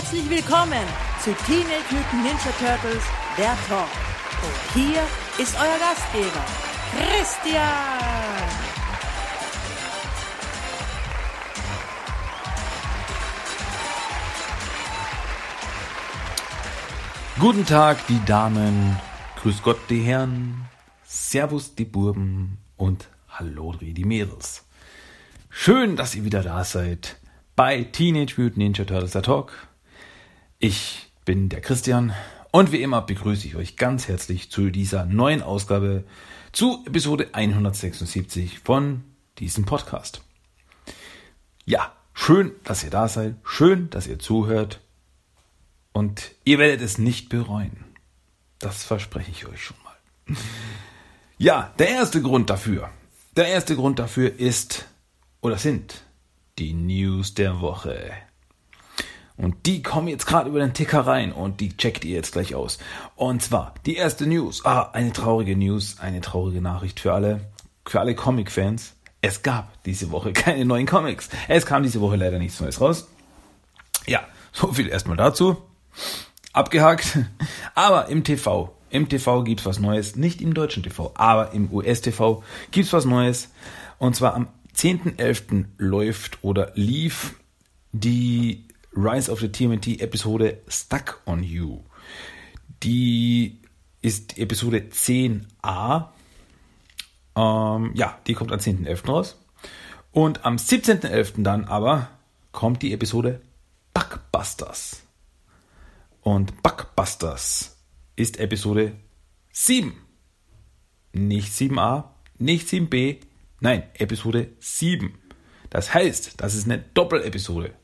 Herzlich willkommen zu Teenage Mutant Ninja Turtles, der Talk. Und hier ist euer Gastgeber, Christian. Guten Tag, die Damen, grüß Gott, die Herren, Servus, die Burben und Hallo, die Mädels. Schön, dass ihr wieder da seid bei Teenage Mutant Ninja Turtles der Talk. Ich bin der Christian und wie immer begrüße ich euch ganz herzlich zu dieser neuen Ausgabe zu Episode 176 von diesem Podcast. Ja, schön, dass ihr da seid, schön, dass ihr zuhört und ihr werdet es nicht bereuen. Das verspreche ich euch schon mal. Ja, der erste Grund dafür. Der erste Grund dafür ist oder sind die News der Woche. Und die kommen jetzt gerade über den Ticker rein und die checkt ihr jetzt gleich aus. Und zwar die erste News. Ah, eine traurige News, eine traurige Nachricht für alle, für alle Comic-Fans. Es gab diese Woche keine neuen Comics. Es kam diese Woche leider nichts Neues raus. Ja, so viel erstmal dazu abgehakt. Aber im TV, im TV gibt's was Neues. Nicht im deutschen TV, aber im US-TV gibt's was Neues. Und zwar am 10.11. läuft oder lief die Rise of the TMNT Episode Stuck on You. Die ist Episode 10a. Ähm, ja, die kommt am 10.11. raus. Und am 17.11. dann aber kommt die Episode Bugbusters. Und Bugbusters ist Episode 7. Nicht 7a, nicht 7b, nein, Episode 7. Das heißt, das ist eine Doppelepisode.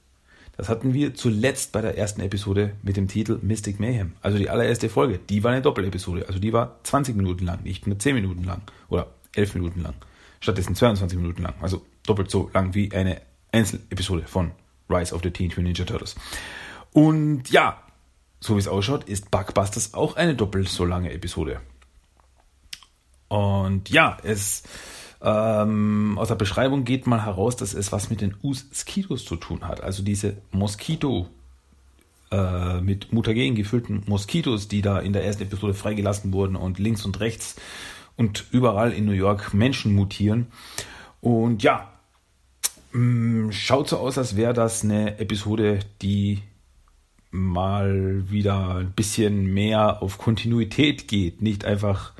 Das hatten wir zuletzt bei der ersten Episode mit dem Titel Mystic Mayhem. Also die allererste Folge, die war eine Doppelepisode. Also die war 20 Minuten lang, nicht nur 10 Minuten lang oder 11 Minuten lang. Stattdessen 22 Minuten lang. Also doppelt so lang wie eine Einzelepisode von Rise of the Teenage Mutant Ninja Turtles. Und ja, so wie es ausschaut, ist Bugbusters auch eine doppelt so lange Episode. Und ja, es ähm, aus der Beschreibung geht mal heraus, dass es was mit den Moskitos zu tun hat. Also diese Moskito äh, mit Mutagen gefüllten Moskitos, die da in der ersten Episode freigelassen wurden und links und rechts und überall in New York Menschen mutieren. Und ja, mm, schaut so aus, als wäre das eine Episode, die mal wieder ein bisschen mehr auf Kontinuität geht. Nicht einfach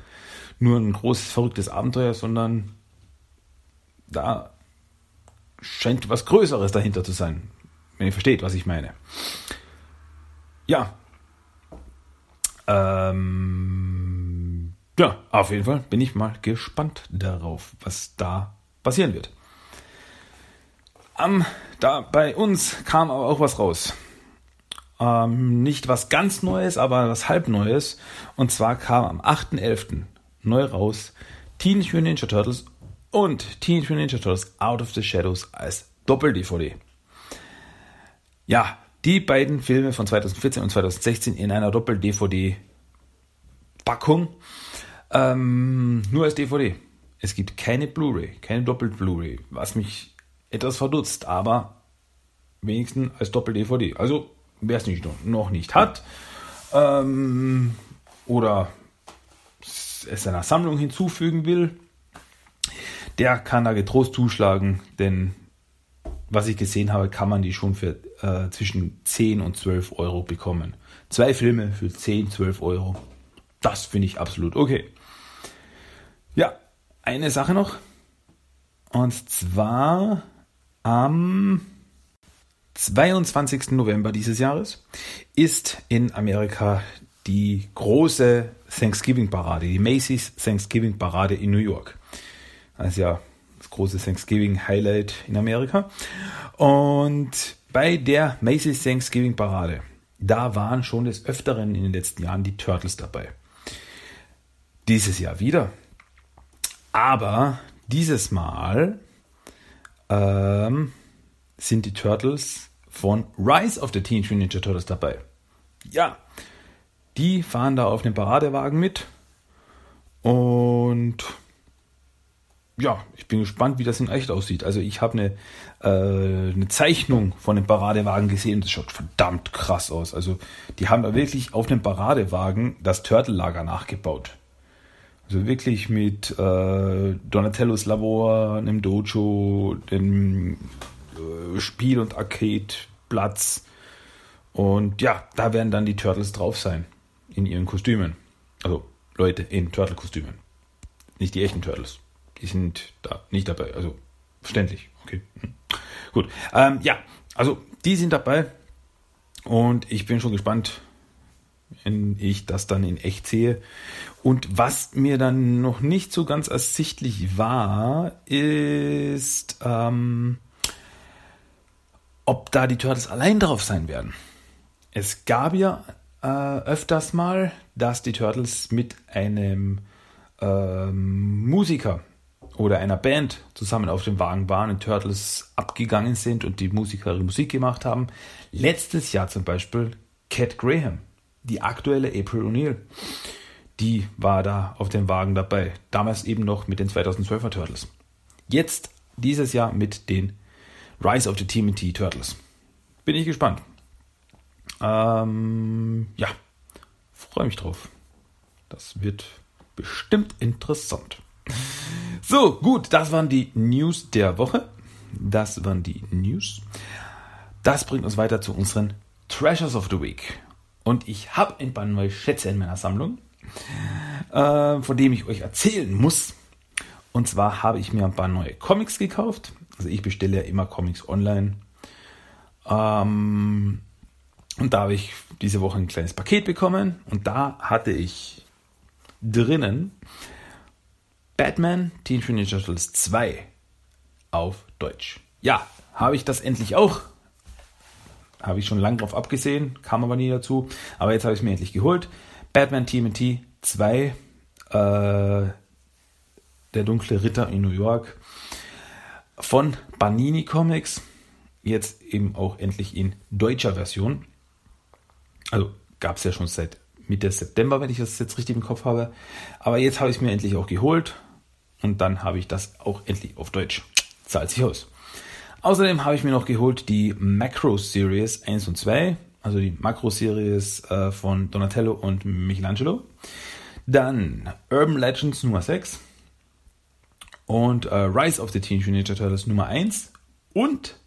nur ein großes, verrücktes Abenteuer, sondern da scheint was Größeres dahinter zu sein. Wenn ihr versteht, was ich meine. Ja. Ähm, ja, auf jeden Fall bin ich mal gespannt darauf, was da passieren wird. Um, da bei uns kam aber auch was raus. Ähm, nicht was ganz Neues, aber was halb Neues. Und zwar kam am 8.11. neu raus Teenage Mutant Ninja Turtles und Teenage Mutant Ninja Turtles Out of the Shadows als Doppel-DVD. Ja, die beiden Filme von 2014 und 2016 in einer Doppel-DVD-Packung. Ähm, nur als DVD. Es gibt keine Blu-ray, keine Doppel-Blu-ray, was mich etwas verdutzt, aber wenigstens als Doppel-DVD. Also wer es nicht, noch nicht hat ähm, oder es seiner Sammlung hinzufügen will, der kann da getrost zuschlagen, denn was ich gesehen habe, kann man die schon für äh, zwischen 10 und 12 Euro bekommen. Zwei Filme für 10, 12 Euro. Das finde ich absolut okay. Ja, eine Sache noch. Und zwar am 22. November dieses Jahres ist in Amerika die große Thanksgiving-Parade, die Macy's Thanksgiving-Parade in New York. Ist ja das große Thanksgiving-Highlight in Amerika. Und bei der Macy's Thanksgiving-Parade, da waren schon des Öfteren in den letzten Jahren die Turtles dabei. Dieses Jahr wieder. Aber dieses Mal ähm, sind die Turtles von Rise of the Teenage Mutant Ninja Turtles dabei. Ja, die fahren da auf dem Paradewagen mit und ja, ich bin gespannt, wie das in echt aussieht. Also ich habe eine, äh, eine Zeichnung von dem Paradewagen gesehen das schaut verdammt krass aus. Also die haben da wirklich auf dem Paradewagen das Turtle-Lager nachgebaut. Also wirklich mit äh, Donatellos Labor, einem Dojo, dem äh, Spiel- und Arcade-Platz. Und ja, da werden dann die Turtles drauf sein. In ihren Kostümen. Also Leute in Turtle-Kostümen. Nicht die echten Turtles. Die sind da nicht dabei. Also verständlich. Okay. Hm. Gut. Ähm, ja, also die sind dabei. Und ich bin schon gespannt, wenn ich das dann in echt sehe. Und was mir dann noch nicht so ganz ersichtlich war, ist, ähm, ob da die Turtles allein drauf sein werden. Es gab ja äh, öfters mal, dass die Turtles mit einem ähm, Musiker oder einer Band zusammen auf dem Wagen waren und Turtles abgegangen sind und die Musiker Musik gemacht haben. Letztes Jahr zum Beispiel Cat Graham, die aktuelle April O'Neil, die war da auf dem Wagen dabei. Damals eben noch mit den 2012er Turtles. Jetzt dieses Jahr mit den Rise of the TMT Turtles. Bin ich gespannt. Ähm, ja, freue mich drauf. Das wird bestimmt interessant. So, gut, das waren die News der Woche. Das waren die News. Das bringt uns weiter zu unseren Treasures of the Week. Und ich habe ein paar neue Schätze in meiner Sammlung, äh, von dem ich euch erzählen muss. Und zwar habe ich mir ein paar neue Comics gekauft. Also ich bestelle ja immer Comics online. Ähm, und da habe ich diese Woche ein kleines Paket bekommen. Und da hatte ich drinnen Batman Teenage Mutant Turtles 2 auf Deutsch. Ja, habe ich das endlich auch. Habe ich schon lange drauf abgesehen, kam aber nie dazu. Aber jetzt habe ich es mir endlich geholt. Batman TMT 2, äh, der dunkle Ritter in New York von Banini Comics. Jetzt eben auch endlich in deutscher Version. Also gab es ja schon seit Mitte September, wenn ich das jetzt richtig im Kopf habe. Aber jetzt habe ich es mir endlich auch geholt. Und dann habe ich das auch endlich auf Deutsch. Zahlt sich aus. Außerdem habe ich mir noch geholt die Macro Series 1 und 2, also die Macro Series äh, von Donatello und Michelangelo. Dann Urban Legends Nummer 6 und äh, Rise of the Teenage Ninja Turtles Nummer 1 und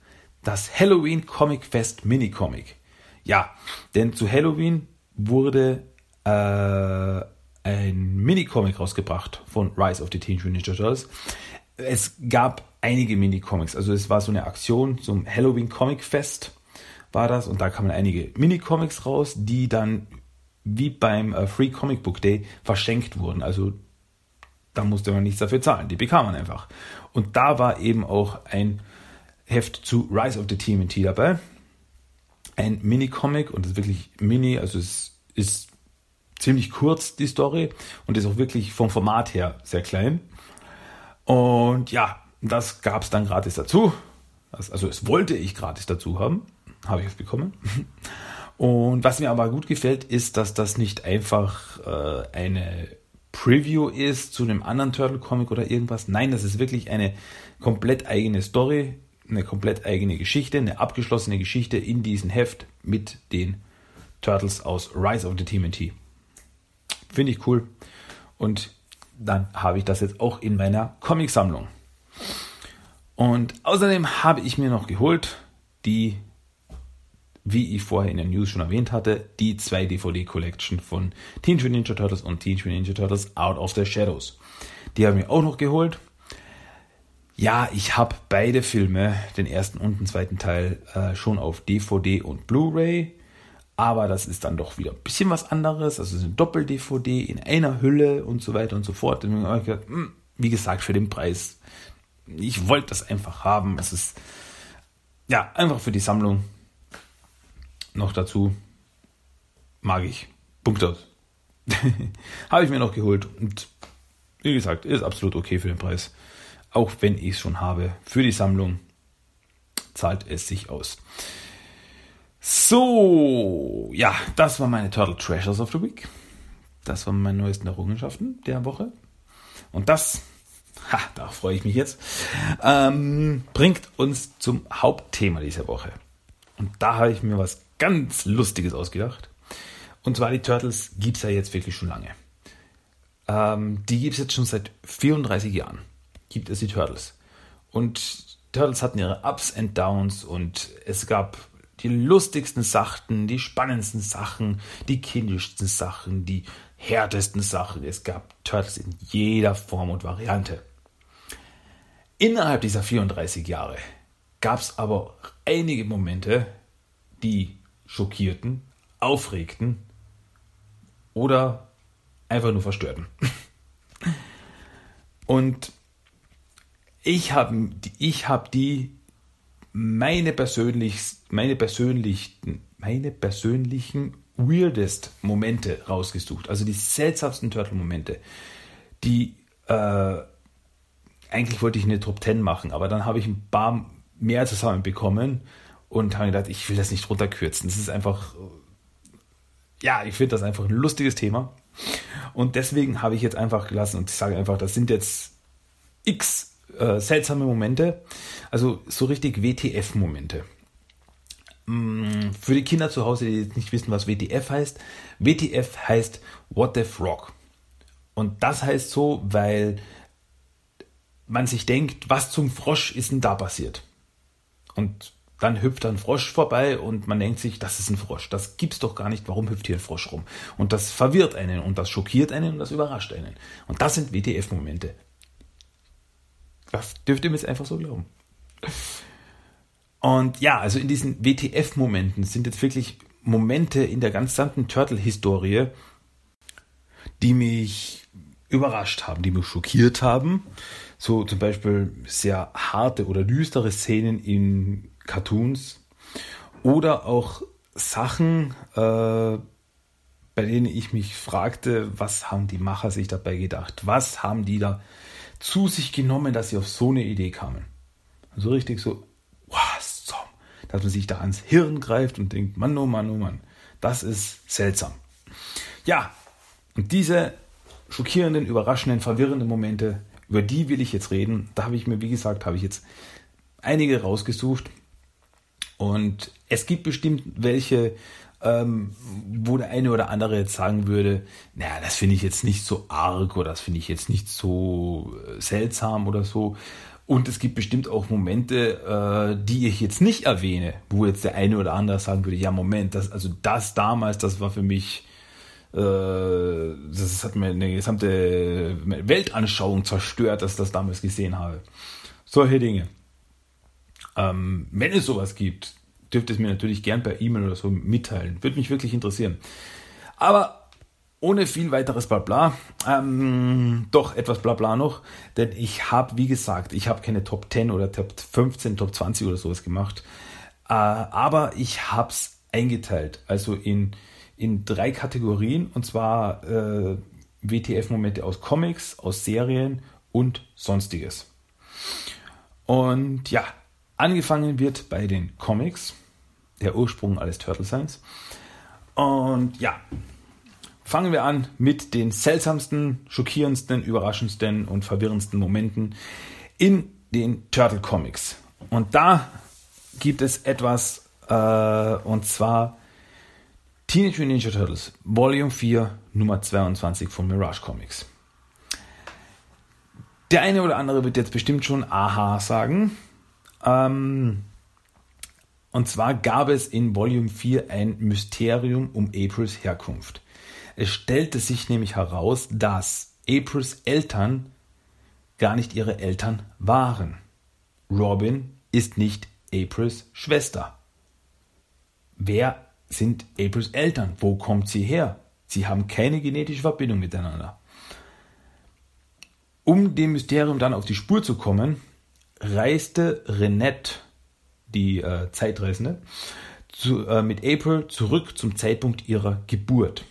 das Halloween Comic Fest Mini Comic. Ja, denn zu Halloween wurde äh, ein Mini-Comic rausgebracht von Rise of the Teenage Mutant Ninja Turtles. Es gab einige Mini-Comics, also es war so eine Aktion zum Halloween Comic Fest war das und da kamen einige Mini-Comics raus, die dann wie beim äh, Free Comic Book Day verschenkt wurden. Also da musste man nichts dafür zahlen, die bekam man einfach. Und da war eben auch ein Heft zu Rise of the TMNT dabei. Ein Mini-Comic und das ist wirklich mini, also es ist ziemlich kurz, die Story, und ist auch wirklich vom Format her sehr klein. Und ja, das gab es dann gratis dazu. Also es wollte ich gratis dazu haben, habe ich es bekommen. Und was mir aber gut gefällt, ist, dass das nicht einfach äh, eine Preview ist zu einem anderen Turtle Comic oder irgendwas. Nein, das ist wirklich eine komplett eigene Story, eine komplett eigene Geschichte, eine abgeschlossene Geschichte in diesem Heft mit den Turtles aus Rise of the TMNT. Finde ich cool. Und dann habe ich das jetzt auch in meiner Comicsammlung. Und außerdem habe ich mir noch geholt die, wie ich vorher in der News schon erwähnt hatte, die zwei DVD-Collection von Teenage Mutant Ninja Turtles und Teenage Mutant Ninja Turtles Out of the Shadows. Die habe ich mir auch noch geholt. Ja, ich habe beide Filme, den ersten und den zweiten Teil, äh, schon auf DVD und Blu-ray aber das ist dann doch wieder ein bisschen was anderes. Also eine Doppel-DVD in einer Hülle und so weiter und so fort. Und ich gedacht, hm, wie gesagt, für den Preis. Ich wollte das einfach haben. Es ist ja einfach für die Sammlung. Noch dazu mag ich. Punkt aus. Habe ich mir noch geholt und wie gesagt, ist absolut okay für den Preis. Auch wenn ich es schon habe. Für die Sammlung zahlt es sich aus. So, ja, das waren meine Turtle Treasures of the Week. Das waren meine neuesten Errungenschaften der Woche. Und das ha, da freue ich mich jetzt, ähm, bringt uns zum Hauptthema dieser Woche. Und da habe ich mir was ganz Lustiges ausgedacht. Und zwar die Turtles gibt es ja jetzt wirklich schon lange. Ähm, die gibt es jetzt schon seit 34 Jahren. Gibt es die Turtles. Und Turtles hatten ihre Ups and Downs und es gab die lustigsten Sachen, die spannendsten Sachen, die kindischsten Sachen, die härtesten Sachen. Es gab Turtles in jeder Form und Variante. Innerhalb dieser 34 Jahre gab es aber einige Momente, die schockierten, aufregten oder einfach nur verstörten. Und ich habe ich hab die meine persönlich meine persönlichen meine persönlichen weirdest Momente rausgesucht, also die seltsamsten Turtle Momente, die äh, eigentlich wollte ich eine Top 10 machen, aber dann habe ich ein paar mehr zusammenbekommen und habe gedacht, ich will das nicht runterkürzen. Das ist einfach ja, ich finde das einfach ein lustiges Thema. Und deswegen habe ich jetzt einfach gelassen und ich sage einfach, das sind jetzt x äh, seltsame Momente, also so richtig WTF-Momente. Mm, für die Kinder zu Hause, die jetzt nicht wissen, was WTF heißt, WTF heißt What the Frog. Und das heißt so, weil man sich denkt, was zum Frosch ist denn da passiert? Und dann hüpft ein Frosch vorbei und man denkt sich, das ist ein Frosch. Das gibt's doch gar nicht. Warum hüpft hier ein Frosch rum? Und das verwirrt einen und das schockiert einen und das überrascht einen. Und das sind WTF-Momente. Das dürft ihr mir jetzt einfach so glauben. Und ja, also in diesen WTF-Momenten sind jetzt wirklich Momente in der gesamten Turtle-Historie, die mich überrascht haben, die mich schockiert haben. So zum Beispiel sehr harte oder düstere Szenen in Cartoons oder auch Sachen, äh, bei denen ich mich fragte, was haben die Macher sich dabei gedacht? Was haben die da zu sich genommen, dass sie auf so eine Idee kamen? So richtig so, was zum, dass man sich da ans Hirn greift und denkt, Mann, oh Mann, oh Mann, das ist seltsam. Ja, und diese schockierenden, überraschenden, verwirrenden Momente, über die will ich jetzt reden. Da habe ich mir, wie gesagt, habe ich jetzt einige rausgesucht und es gibt bestimmt welche, ähm, wo der eine oder andere jetzt sagen würde, naja, das finde ich jetzt nicht so arg oder das finde ich jetzt nicht so äh, seltsam oder so. Und es gibt bestimmt auch Momente, äh, die ich jetzt nicht erwähne, wo jetzt der eine oder andere sagen würde, ja Moment, das, also das damals, das war für mich, äh, das hat mir eine gesamte Weltanschauung zerstört, dass ich das damals gesehen habe. Solche Dinge. Ähm, wenn es sowas gibt, dürft es mir natürlich gern per E-Mail oder so mitteilen. Würde mich wirklich interessieren. Aber ohne viel weiteres Blabla, ähm, doch etwas Blabla noch, denn ich habe, wie gesagt, ich habe keine Top 10 oder Top 15, Top 20 oder sowas gemacht, äh, aber ich habe es eingeteilt, also in, in drei Kategorien, und zwar äh, WTF-Momente aus Comics, aus Serien und sonstiges. Und ja, Angefangen wird bei den Comics, der Ursprung alles Turtle Science. Und ja, fangen wir an mit den seltsamsten, schockierendsten, überraschendsten und verwirrendsten Momenten in den Turtle Comics. Und da gibt es etwas, äh, und zwar Teenage Mutant Ninja Turtles, Volume 4, Nummer 22 von Mirage Comics. Der eine oder andere wird jetzt bestimmt schon Aha sagen. Ähm, und zwar gab es in Volume 4 ein Mysterium um Aprils Herkunft. Es stellte sich nämlich heraus, dass Aprils Eltern gar nicht ihre Eltern waren. Robin ist nicht Aprils Schwester. Wer sind Aprils Eltern? Wo kommt sie her? Sie haben keine genetische Verbindung miteinander. Um dem Mysterium dann auf die Spur zu kommen, reiste Renette, die äh, Zeitreisende, zu, äh, mit April zurück zum Zeitpunkt ihrer Geburt.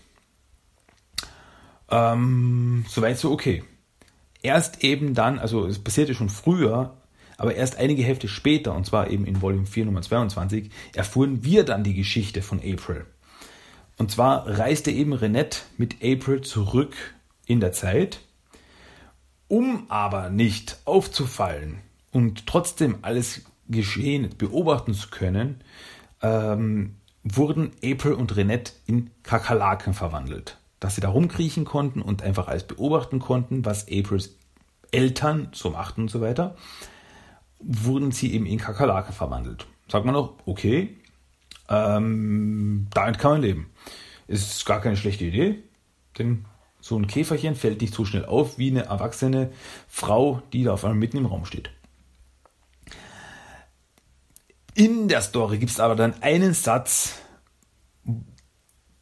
Ähm, Soweit so okay. Erst eben dann, also es passierte schon früher, aber erst einige Hefte später, und zwar eben in Volume 4 Nummer 22, erfuhren wir dann die Geschichte von April. Und zwar reiste eben Renette mit April zurück in der Zeit Um aber nicht aufzufallen und trotzdem alles Geschehen beobachten zu können, ähm, wurden April und Renette in Kakerlaken verwandelt. Dass sie da rumkriechen konnten und einfach alles beobachten konnten, was Aprils Eltern so machten und so weiter, wurden sie eben in Kakerlaken verwandelt. Sagt man noch, okay, ähm, damit kann man leben. Ist gar keine schlechte Idee, denn so ein Käferchen fällt nicht so schnell auf wie eine erwachsene Frau, die da auf einmal mitten im Raum steht. In der Story gibt es aber dann einen Satz,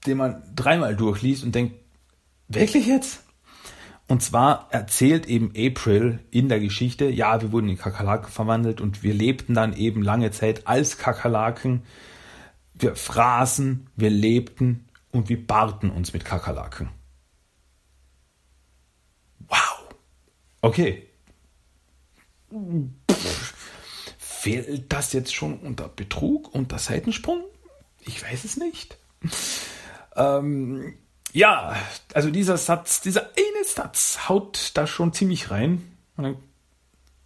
den man dreimal durchliest und denkt, wirklich jetzt? Und zwar erzählt eben April in der Geschichte, ja, wir wurden in Kakerlaken verwandelt und wir lebten dann eben lange Zeit als Kakerlaken. Wir fraßen, wir lebten und wir barten uns mit Kakerlaken. Wow. Okay. Fehlt das jetzt schon unter Betrug, unter Seitensprung? Ich weiß es nicht. Ähm, ja, also dieser Satz, dieser eine Satz haut da schon ziemlich rein.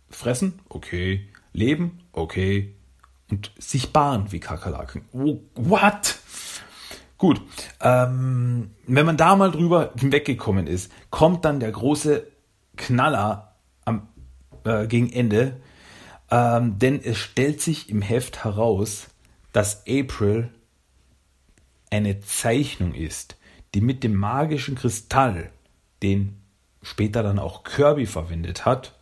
Fressen, okay. Leben, okay. Und sich bahnen wie Kakerlaken. Oh, what? Gut, ähm, wenn man da mal drüber hinweggekommen ist, kommt dann der große Knaller am, äh, gegen Ende, ähm, denn es stellt sich im Heft heraus, dass April eine Zeichnung ist, die mit dem magischen Kristall, den später dann auch Kirby verwendet hat,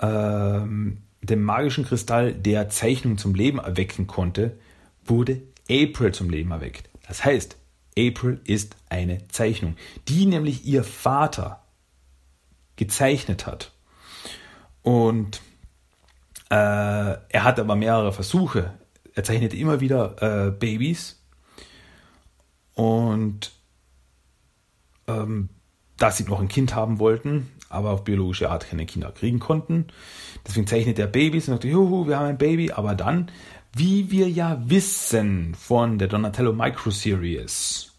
ähm, dem magischen Kristall, der Zeichnung zum Leben erwecken konnte, wurde April zum Leben erweckt. Das heißt, April ist eine Zeichnung, die nämlich ihr Vater gezeichnet hat. Und äh, er hatte aber mehrere Versuche. Er zeichnete immer wieder äh, Babys. Und ähm, da sie noch ein Kind haben wollten, aber auf biologische Art keine Kinder kriegen konnten. Deswegen zeichnet er Babys und sagt, juhu, wir haben ein Baby. Aber dann, wie wir ja wissen von der Donatello Micro Series,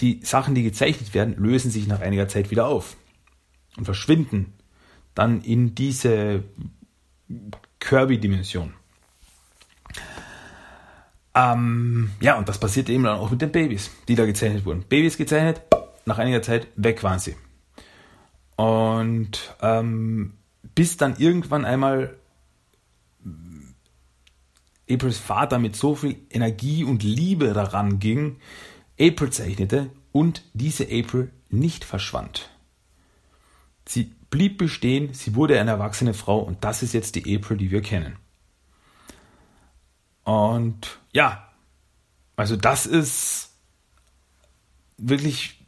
die Sachen, die gezeichnet werden, lösen sich nach einiger Zeit wieder auf und verschwinden dann in diese Kirby-Dimension. Ähm, ja, und das passiert eben dann auch mit den Babys, die da gezeichnet wurden. Babys gezeichnet, nach einiger Zeit weg waren sie. Und ähm, bis dann irgendwann einmal Aprils Vater mit so viel Energie und Liebe daran ging, April zeichnete und diese April nicht verschwand. Sie blieb bestehen, sie wurde eine erwachsene Frau und das ist jetzt die April, die wir kennen. Und ja, also das ist wirklich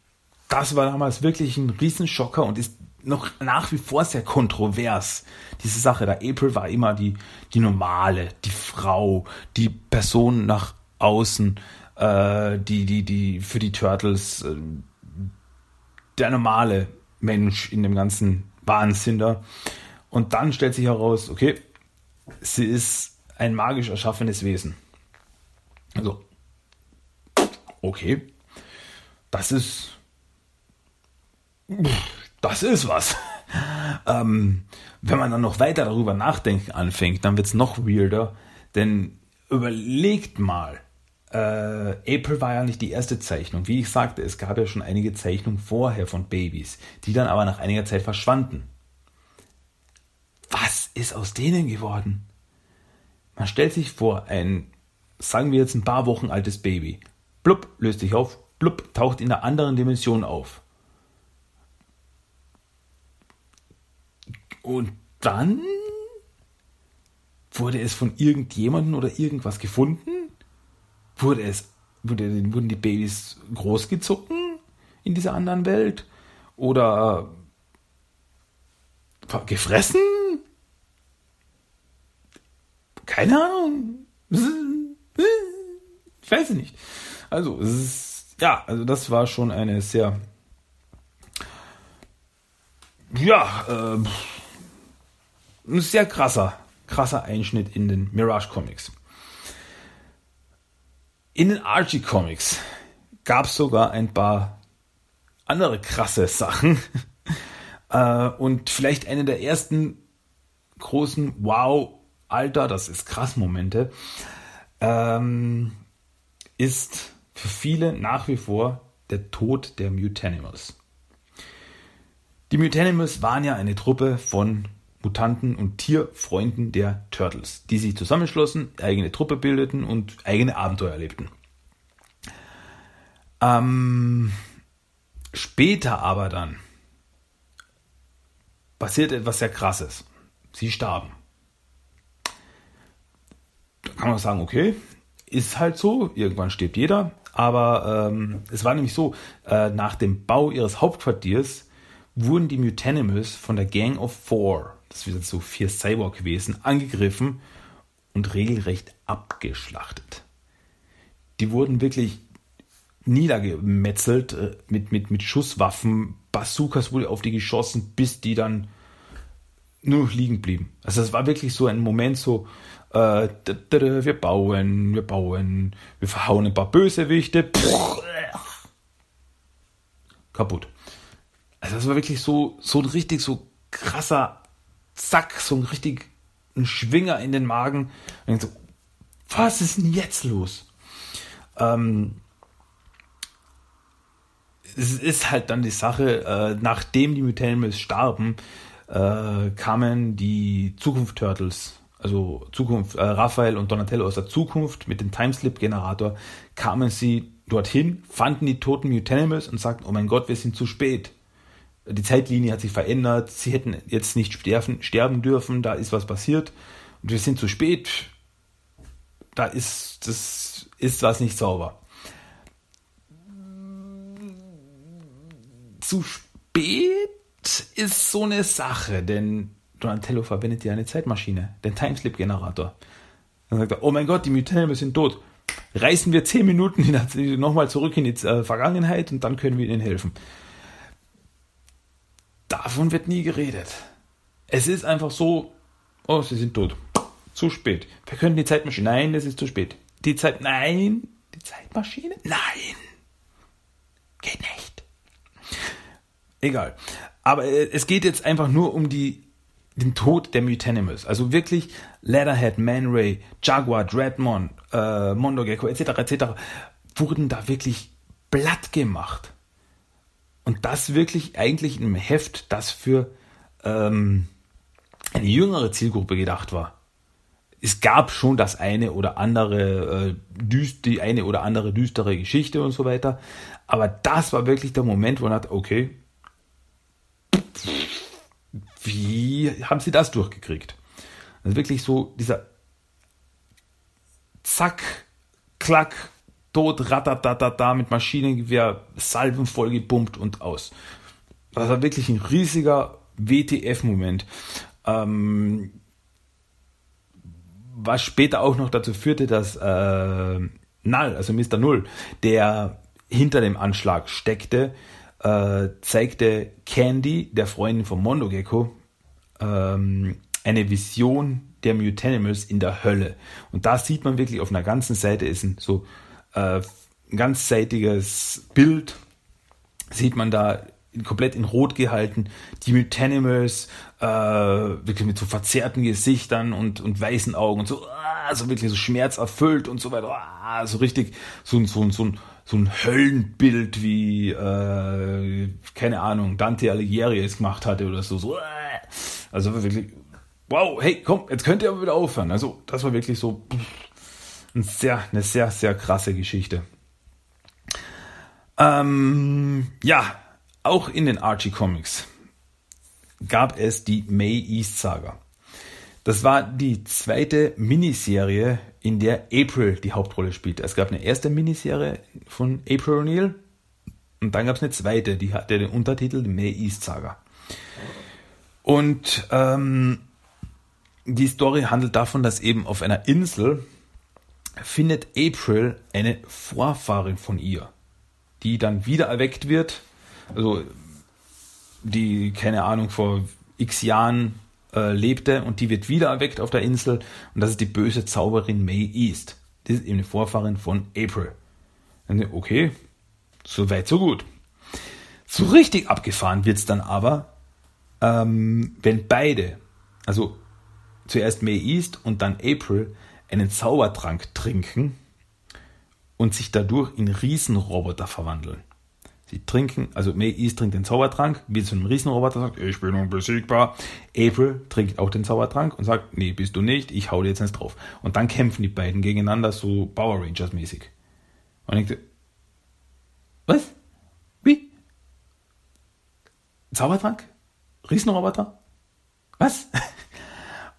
das war damals wirklich ein Riesenschocker und ist noch nach wie vor sehr kontrovers. Diese Sache, da April war immer die, die normale, die Frau, die Person nach außen, äh, die, die, die für die Turtles, äh, der normale Mensch in dem ganzen Wahnsinn da. Und dann stellt sich heraus, okay, sie ist ein magisch erschaffenes Wesen. Also, okay, das ist das ist was. ähm, wenn man dann noch weiter darüber nachdenken anfängt, dann wird es noch weirder. Denn überlegt mal, äh, April war ja nicht die erste Zeichnung. Wie ich sagte, es gab ja schon einige Zeichnungen vorher von Babys, die dann aber nach einiger Zeit verschwanden. Was ist aus denen geworden? Man stellt sich vor, ein, sagen wir jetzt ein paar Wochen altes Baby. Blub, löst sich auf, blub, taucht in einer anderen Dimension auf. Und dann wurde es von irgendjemandem oder irgendwas gefunden? Wurde es, wurde, wurden die Babys großgezogen in dieser anderen Welt? Oder gefressen? Keine Ahnung. Ich weiß es nicht. Also, es ist, ja, also das war schon eine sehr, ja, äh, ein sehr krasser, krasser Einschnitt in den Mirage Comics. In den Archie Comics gab es sogar ein paar andere krasse Sachen. Äh, und vielleicht eine der ersten großen Wow, Alter, das ist krass Momente, ähm, ist für viele nach wie vor der Tod der Mutanimals. Die Mutanimals waren ja eine Truppe von Mutanten und Tierfreunden der Turtles, die sich zusammenschlossen, eigene Truppe bildeten und eigene Abenteuer erlebten. Ähm, später aber dann passiert etwas sehr Krasses. Sie starben. Da kann man sagen, okay, ist halt so, irgendwann stirbt jeder. Aber ähm, es war nämlich so, äh, nach dem Bau ihres Hauptquartiers wurden die Mutanimals von der Gang of Four, das sind so vier Cyborg-Wesen, angegriffen und regelrecht abgeschlachtet. Die wurden wirklich niedergemetzelt äh, mit, mit, mit Schusswaffen, Bazookas wurde auf die geschossen, bis die dann nur noch liegen blieben. Also es war wirklich so ein Moment so, äh, wir bauen, wir bauen, wir verhauen ein paar Bösewichte, kaputt. Also das war wirklich so, so ein richtig so krasser Zack, so ein richtig ein Schwinger in den Magen. Und so, was ist denn jetzt los? Ähm, es ist halt dann die Sache, äh, nachdem die Mutanimals starben, äh, kamen die Zukunft Turtles, also Zukunft, äh, Raphael und Donatello aus der Zukunft mit dem Timeslip-Generator, kamen sie dorthin, fanden die toten Mutanimals und sagten, oh mein Gott, wir sind zu spät. Die Zeitlinie hat sich verändert, sie hätten jetzt nicht sterben, sterben dürfen, da ist was passiert und wir sind zu spät. Da ist, das ist was nicht sauber. Zu spät ist so eine Sache, denn Donatello verwendet ja eine Zeitmaschine, den Timeslip-Generator. Dann sagt er, oh mein Gott, die Mutanten sind tot. Reißen wir zehn Minuten nochmal zurück in die äh, Vergangenheit und dann können wir ihnen helfen. Davon wird nie geredet. Es ist einfach so, oh, sie sind tot. Zu spät. Wir können die Zeitmaschine. Nein, das ist zu spät. Die Zeit. Nein. Die Zeitmaschine? Nein. Geht nicht. Egal. Aber äh, es geht jetzt einfach nur um die, den Tod der Mutanimals. Also wirklich Leatherhead, Man Ray, Jaguar, Dreadmon, äh, Mondo Gecko etc. etc. wurden da wirklich platt gemacht. Und das wirklich eigentlich einem Heft, das für ähm, eine jüngere Zielgruppe gedacht war. Es gab schon das eine oder andere, äh, düst, die eine oder andere düstere Geschichte und so weiter. Aber das war wirklich der Moment, wo man hat, okay, wie haben sie das durchgekriegt? Also wirklich so dieser Zack, Klack, Tod, Ratatatata mit Maschinengewehr, Salven vollgepumpt und aus. Das war wirklich ein riesiger WTF-Moment. Ähm, was später auch noch dazu führte, dass äh, Null, also Mr. Null, der hinter dem Anschlag steckte, äh, zeigte Candy, der Freundin von Mondo Gecko, ähm, eine Vision der Mutanimals in der Hölle. Und da sieht man wirklich auf einer ganzen Seite ist ein so äh, ein ganzseitiges Bild, sieht man da komplett in Rot gehalten, die Mutanimals, äh, wirklich mit so verzerrten Gesichtern und, und weißen Augen und so, also wirklich so schmerzerfüllt und so weiter, ah, so richtig, so, so, so, ein, so ein Höllenbild wie, äh, keine Ahnung, Dante Alighieri es gemacht hatte oder so, so, also wirklich, wow, hey, komm, jetzt könnt ihr aber wieder aufhören. Also, das war wirklich so ein sehr, eine sehr, sehr krasse Geschichte. Ähm, ja, auch in den Archie Comics gab es die May East Saga. Das war die zweite Miniserie, in der April die Hauptrolle spielte. Es gab eine erste Miniserie von April O'Neil und dann gab es eine zweite, die hatte den Untertitel May East Saga. Und ähm, die Story handelt davon, dass eben auf einer Insel findet April eine Vorfahrin von ihr, die dann wieder erweckt wird. Also die, keine Ahnung, vor x Jahren äh, lebte und die wird wieder erweckt auf der Insel und das ist die böse Zauberin May East. Das ist eben eine Vorfahrin von April. Okay, so weit, so gut. So richtig abgefahren wird es dann aber ähm, wenn beide, also zuerst May East und dann April, einen Zaubertrank trinken und sich dadurch in Riesenroboter verwandeln. Sie trinken, also May East trinkt den Zaubertrank, wie zu einem Riesenroboter sagt, ich bin unbesiegbar. April trinkt auch den Zaubertrank und sagt, nee, bist du nicht, ich hau dir jetzt eins drauf. Und dann kämpfen die beiden gegeneinander so Power Rangers mäßig. Und ich denke, was? Wie? Zaubertrank? Riesenroboter? Was?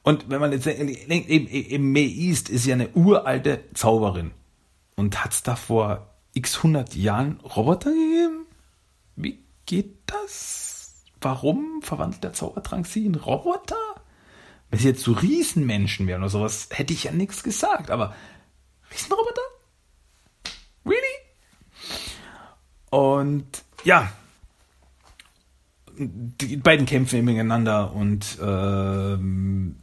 Und wenn man jetzt denkt, eben May East ist ja eine uralte Zauberin und hat es da vor x 100 Jahren Roboter gegeben? Wie geht das? Warum verwandelt der Zaubertrank sie in Roboter? Wenn sie jetzt so Riesenmenschen wären oder sowas, hätte ich ja nichts gesagt. Aber Riesenroboter? Really? Und ja, die beiden kämpfen eben gegeneinander und ähm,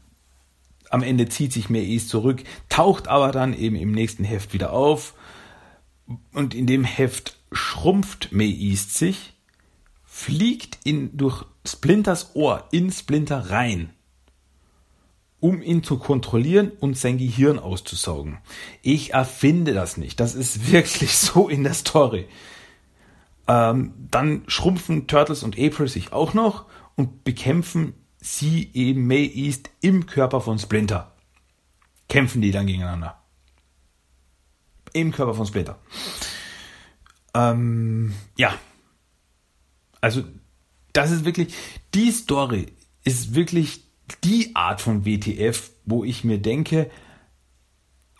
am Ende zieht sich Meis zurück, taucht aber dann eben im nächsten Heft wieder auf und in dem Heft schrumpft May East sich, fliegt in, durch Splinters Ohr in Splinter rein, um ihn zu kontrollieren und sein Gehirn auszusaugen. Ich erfinde das nicht. Das ist wirklich so in der Story. Ähm, dann schrumpfen Turtles und April sich auch noch und bekämpfen sie eben May East im Körper von Splinter. Kämpfen die dann gegeneinander. Im Körper von Splinter. Ähm, ja. Also, das ist wirklich, die Story ist wirklich die Art von WTF, wo ich mir denke,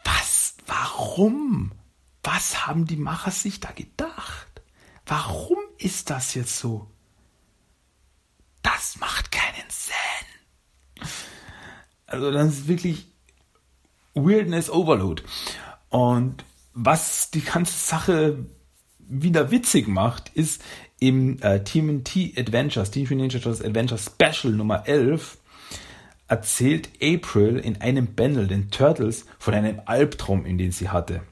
was, warum? Was haben die Macher sich da gedacht? Warum ist das jetzt so? Das macht keinen. Also, das ist wirklich Weirdness Overload. Und was die ganze Sache wieder witzig macht, ist im äh, TMNT Adventures, Teenage Mutant Ninja Turtles Adventure Special Nummer 11, erzählt April in einem Bundle den Turtles von einem Albtraum, in den sie hatte.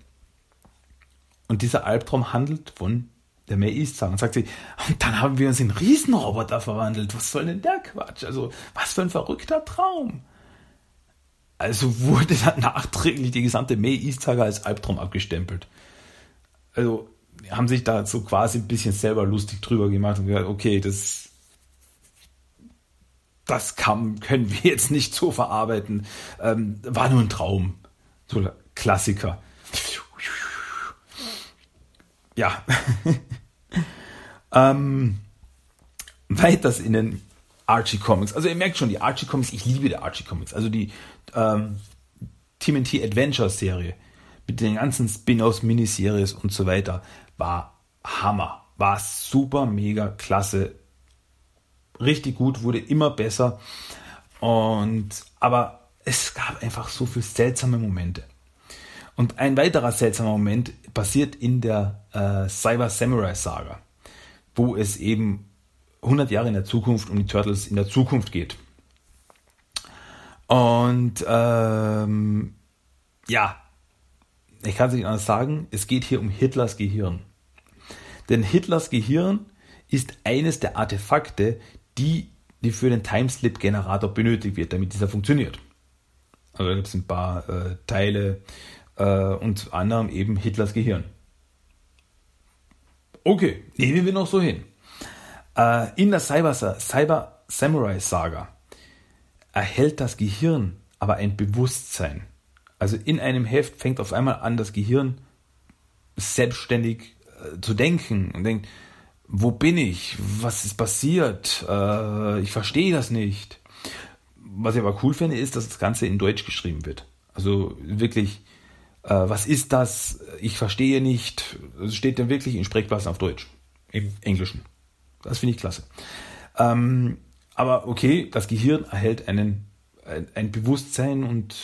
Und dieser Albtraum handelt von der May East Saga. Und sagt sie, und dann haben wir uns in Riesenroboter verwandelt. Was soll denn der Quatsch? Also, was für ein verrückter Traum. Also wurde dann nachträglich die gesamte May East Saga als Albtraum abgestempelt. Also, haben sich da so quasi ein bisschen selber lustig drüber gemacht und gesagt, okay, das, das kann, können wir jetzt nicht so verarbeiten. Ähm, war nur ein Traum. So Klassiker. Ja. ähm, weiters in den Archie Comics. Also ihr merkt schon, die Archie Comics, ich liebe die Archie Comics. Also die ähm, TMNT Adventure Serie mit den ganzen Spin-offs, Miniseries und so weiter war Hammer. War super, mega, klasse. Richtig gut, wurde immer besser. Und, aber es gab einfach so viele seltsame Momente. Und ein weiterer seltsamer Moment passiert in der äh, Cyber Samurai Saga, wo es eben 100 Jahre in der Zukunft um die Turtles in der Zukunft geht. Und ähm, ja, ich kann es nicht anders sagen, es geht hier um Hitlers Gehirn. Denn Hitlers Gehirn ist eines der Artefakte, die, die für den Timeslip-Generator benötigt wird, damit dieser funktioniert. Also da gibt es ein paar äh, Teile, äh, unter anderem eben Hitlers Gehirn. Okay, nehmen wir noch so hin. Äh, in der Cyber, Cyber Samurai Saga erhält das Gehirn aber ein Bewusstsein. Also in einem Heft fängt auf einmal an, das Gehirn selbstständig äh, zu denken und denkt, wo bin ich? Was ist passiert? Äh, ich verstehe das nicht. Was ich aber cool finde, ist, dass das Ganze in Deutsch geschrieben wird. Also wirklich, äh, was ist das? Ich verstehe nicht. Es steht dann wirklich in Sprechblasen auf Deutsch. Im Englischen. Das finde ich klasse. Ähm, aber okay, das Gehirn erhält einen, ein, ein Bewusstsein und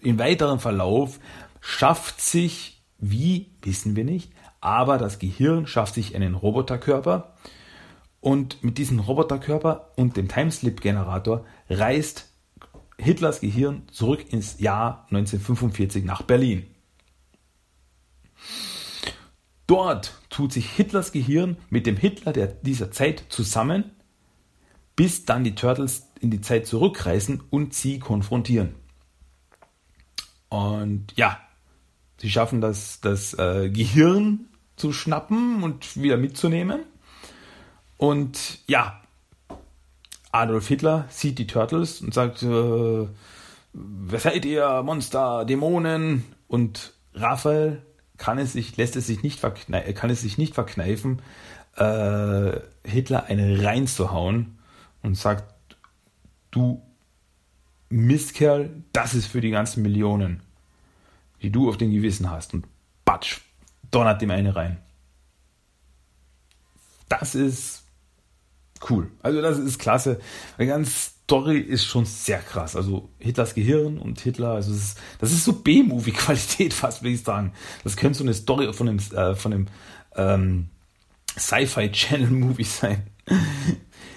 im weiteren Verlauf schafft sich wie, wissen wir nicht. Aber das Gehirn schafft sich einen Roboterkörper. Und mit diesem Roboterkörper und dem Timeslip-Generator reist Hitlers Gehirn zurück ins Jahr 1945 nach Berlin. Dort tut sich Hitlers Gehirn mit dem Hitler der dieser Zeit zusammen bis dann die Turtles in die Zeit zurückreisen und sie konfrontieren. Und ja, sie schaffen das, das äh, Gehirn zu schnappen und wieder mitzunehmen. Und ja, Adolf Hitler sieht die Turtles und sagt, äh, wer seid ihr, Monster, Dämonen? Und Raphael kann es sich, lässt es sich nicht, kann es sich nicht verkneifen, äh, Hitler eine reinzuhauen und sagt, du Mistkerl, das ist für die ganzen Millionen, die du auf dem Gewissen hast. Und batsch, donnert dem eine rein. Das ist cool. Also das ist klasse. Die ganze Story ist schon sehr krass. Also Hitlers Gehirn und Hitler, also das ist, das ist so B-Movie-Qualität fast, will ich sagen. Das könnte so eine Story von einem, äh, von einem ähm, Sci-Fi-Channel-Movie sein.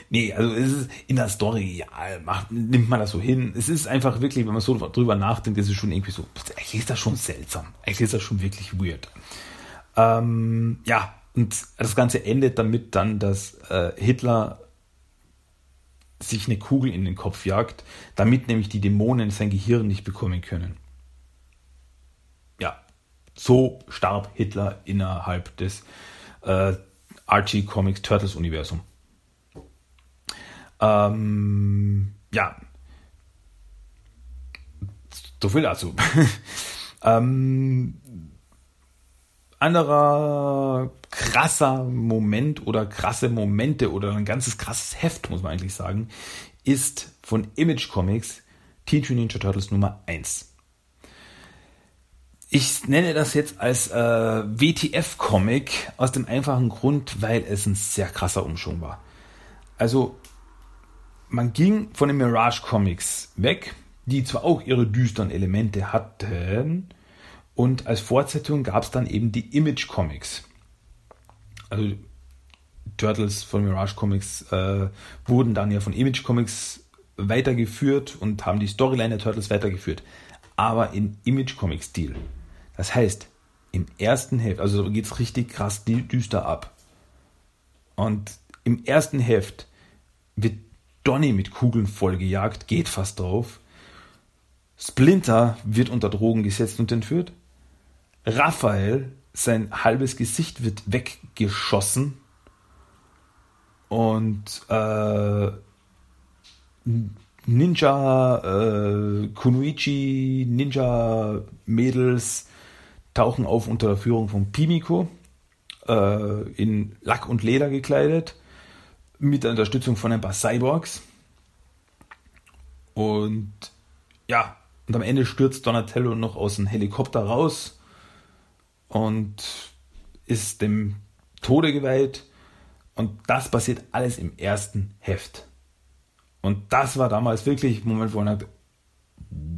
nee, also es ist in der Story, ja, macht, nimmt man das so hin. Es ist einfach wirklich, wenn man so drüber nachdenkt, ist es schon irgendwie so, eigentlich ist das schon seltsam. Eigentlich ist das schon wirklich weird. Ähm, ja, und das Ganze endet damit dann, dass äh, Hitler sich eine Kugel in den Kopf jagt, damit nämlich die Dämonen sein Gehirn nicht bekommen können. Ja, so starb Hitler innerhalb des äh, Archie Comics Turtles Universum. Ähm, ja. So viel dazu. ähm, anderer krasser Moment oder krasse Momente oder ein ganzes krasses Heft, muss man eigentlich sagen, ist von Image Comics Teenage Ninja Turtles Nummer 1. Ich nenne das jetzt als äh, WTF-Comic aus dem einfachen Grund, weil es ein sehr krasser Umschwung war. Also, man ging von den Mirage Comics weg, die zwar auch ihre düsteren Elemente hatten, und als Fortsetzung gab es dann eben die Image Comics. Also Turtles von Mirage Comics äh, wurden dann ja von Image Comics weitergeführt und haben die Storyline der Turtles weitergeführt. Aber in Image Comics Stil. Das heißt, im ersten Heft, also geht es richtig krass düster ab. Und im ersten Heft wird Donny mit Kugeln vollgejagt, geht fast drauf. Splinter wird unter Drogen gesetzt und entführt. Raphael, sein halbes Gesicht wird weggeschossen und äh, Ninja, äh, Kunoichi, Ninja Mädels tauchen auf unter der Führung von Pimiko äh, in Lack und Leder gekleidet mit der Unterstützung von ein paar Cyborgs. Und ja, und am Ende stürzt Donatello noch aus dem Helikopter raus und ist dem Tode geweiht. Und das passiert alles im ersten Heft. Und das war damals wirklich ein Moment, wo man dachte,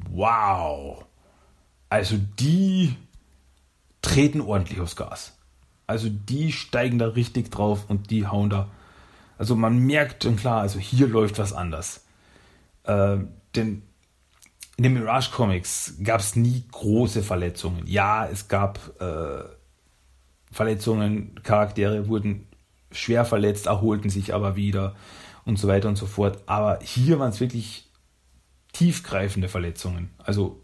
wow, also die treten ordentlich aufs Gas. Also die steigen da richtig drauf und die hauen da. Also man merkt schon klar, also hier läuft was anders. Äh, denn in den Mirage Comics gab es nie große Verletzungen. Ja, es gab äh, Verletzungen, Charaktere wurden schwer verletzt, erholten sich aber wieder und so weiter und so fort. Aber hier waren es wirklich tiefgreifende Verletzungen. Also,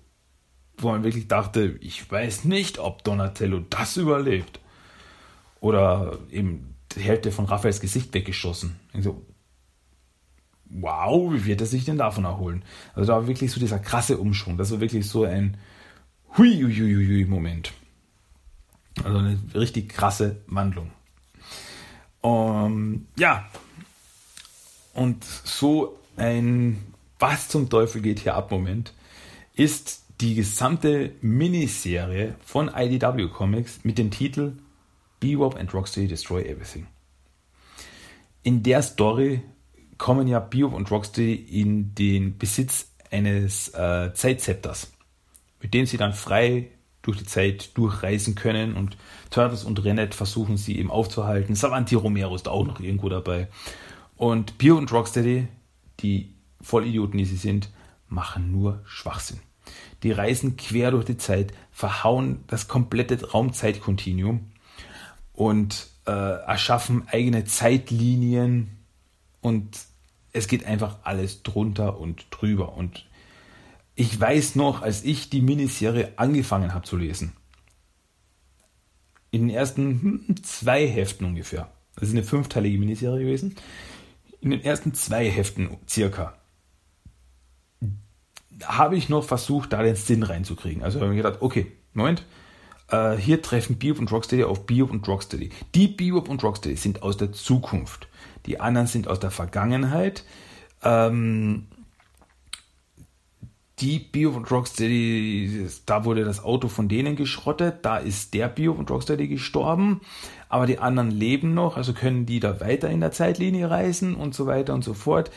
wo man wirklich dachte, ich weiß nicht, ob Donatello das überlebt. Oder eben die Hälfte von Raphaels Gesicht weggeschossen. Also, wow, wie wird er sich denn davon erholen? Also da war wirklich so dieser krasse Umschwung. Das war wirklich so ein Hui-Hui-Hui-Moment. Also eine richtig krasse Wandlung. Um, ja, und so ein Was zum Teufel geht hier ab Moment ist die gesamte Miniserie von IDW Comics mit dem Titel Bebop and Rocksteady Destroy Everything. In der Story kommen ja Bio und Rocksteady in den Besitz eines äh, Zeitzepters, mit dem sie dann frei durch die Zeit durchreisen können und Turtles und Renet versuchen sie eben aufzuhalten. Savanti Romero ist auch noch irgendwo dabei. Und Bio und Rocksteady, die Vollidioten, die sie sind, machen nur Schwachsinn. Die reisen quer durch die Zeit, verhauen das komplette Raumzeitkontinuum und äh, erschaffen eigene Zeitlinien und es geht einfach alles drunter und drüber. Und ich weiß noch, als ich die Miniserie angefangen habe zu lesen, in den ersten hm, zwei Heften ungefähr, das ist eine fünfteilige Miniserie gewesen, in den ersten zwei Heften circa, habe ich noch versucht, da den Sinn reinzukriegen. Also habe ich gedacht, okay, Moment, äh, hier treffen Bebop und Rocksteady auf Bebop und Rocksteady. Die Bebop und Rocksteady sind aus der Zukunft. Die anderen sind aus der Vergangenheit. Ähm, die Bebop und Rocksteady, da wurde das Auto von denen geschrottet, da ist der Bebop und Rocksteady gestorben, aber die anderen leben noch, also können die da weiter in der Zeitlinie reisen und so weiter und so fort.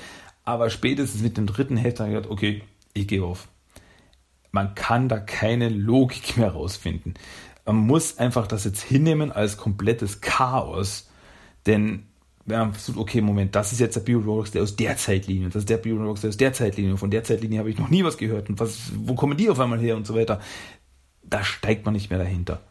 Aber spätestens mit dem dritten Heft habe ich gedacht, okay, ich gehe auf. Man kann da keine Logik mehr rausfinden. Man muss einfach das jetzt hinnehmen als komplettes Chaos, denn wenn man versucht, okay, Moment, das ist jetzt der Bio-Rolex, der aus der Zeitlinie, das ist der Bio-Rolex, der aus der Zeitlinie, von der Zeitlinie habe ich noch nie was gehört. Und was, wo kommen die auf einmal her und so weiter. Da steigt man nicht mehr dahinter.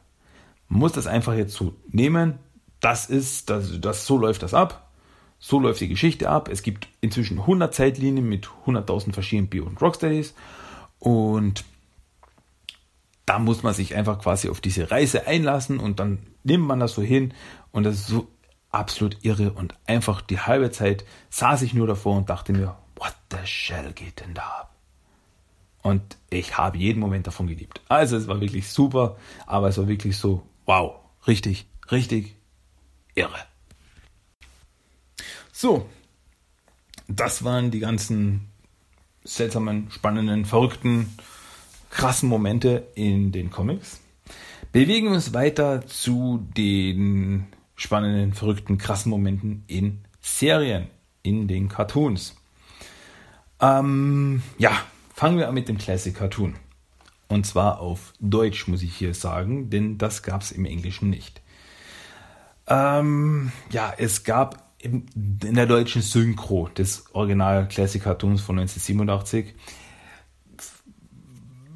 Man muss das einfach jetzt so nehmen, das ist, das, das, so läuft das ab, so läuft die Geschichte ab. Es gibt inzwischen 100 Zeitlinien mit 100.000 verschiedenen Bio- und Rocksteadies. Und da muss man sich einfach quasi auf diese Reise einlassen und dann nimmt man das so hin. Und das ist so absolut irre und einfach die halbe Zeit saß ich nur davor und dachte mir, what the shell geht denn da ab? Und ich habe jeden Moment davon geliebt. Also es war wirklich super, aber es war wirklich so, wow, richtig, richtig irre. So, das waren die ganzen seltsamen, spannenden, verrückten, krassen Momente in den Comics. Bewegen wir uns weiter zu den spannenden, verrückten, krassen Momenten in Serien, in den Cartoons. Ähm, ja, fangen wir an mit dem Classic Cartoon. Und zwar auf Deutsch, muss ich hier sagen, denn das gab es im Englischen nicht. Ähm, ja, es gab in der deutschen Synchro des Original Classic Cartoons von 1987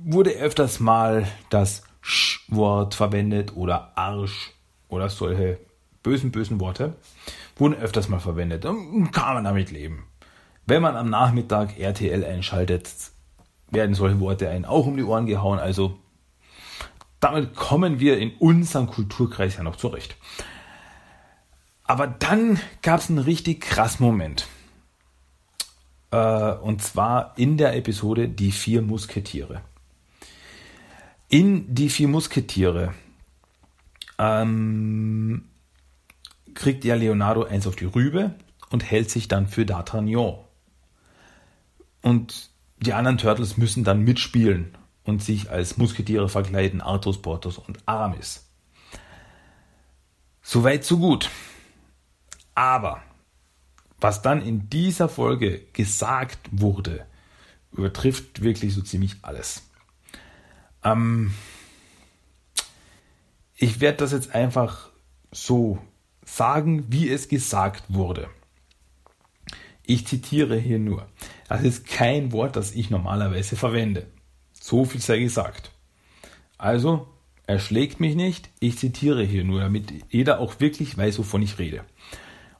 wurde öfters mal das Sch-Wort verwendet oder Arsch oder solche bösen, bösen Worte wurden öfters mal verwendet. Dann kann man damit leben. Wenn man am Nachmittag RTL einschaltet, werden solche Worte einen auch um die Ohren gehauen. Also damit kommen wir in unserem Kulturkreis ja noch zurecht. Aber dann gab es einen richtig krassen Moment. Äh, und zwar in der Episode Die vier Musketiere. In Die vier Musketiere ähm, kriegt ja Leonardo eins auf die Rübe und hält sich dann für D'Artagnan. Und die anderen Turtles müssen dann mitspielen und sich als Musketiere verkleiden, Arthur, Porthos und Aramis. Soweit, so gut. Aber was dann in dieser Folge gesagt wurde, übertrifft wirklich so ziemlich alles. Ähm, ich werde das jetzt einfach so sagen, wie es gesagt wurde. Ich zitiere hier nur. Das ist kein Wort, das ich normalerweise verwende. So viel sei gesagt. Also, er schlägt mich nicht, ich zitiere hier nur, damit jeder auch wirklich weiß, wovon ich rede.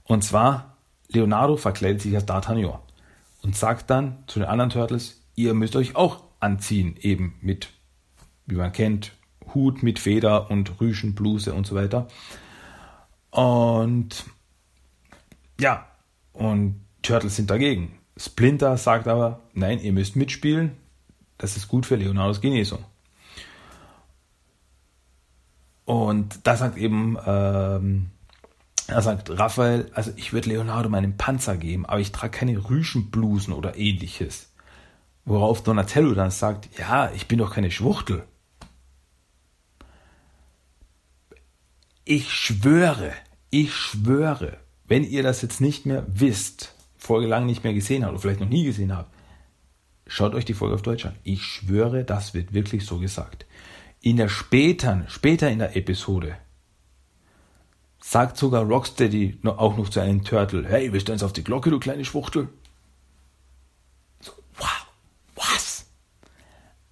Und zwar, Leonardo verkleidet sich als D'Artagnan und sagt dann zu den anderen Turtles, ihr müsst euch auch anziehen, eben mit, wie man kennt, Hut mit Feder und Rüschenbluse und so weiter. Und ja, und Turtles sind dagegen. Splinter sagt aber, nein, ihr müsst mitspielen. Das ist gut für Leonardos Genesung. Und da sagt eben, ähm, er sagt Raphael, also ich würde Leonardo meinen Panzer geben, aber ich trage keine Rüschenblusen oder ähnliches. Worauf Donatello dann sagt, ja, ich bin doch keine Schwuchtel. Ich schwöre, ich schwöre, wenn ihr das jetzt nicht mehr wisst, Folge lang nicht mehr gesehen habt oder vielleicht noch nie gesehen habt, schaut euch die Folge auf Deutsch an. Ich schwöre, das wird wirklich so gesagt. In der späteren, später in der Episode sagt sogar Rocksteady auch noch zu einem Turtle, hey, willst du eins auf die Glocke, du kleine Schwuchtel? So, wow, was?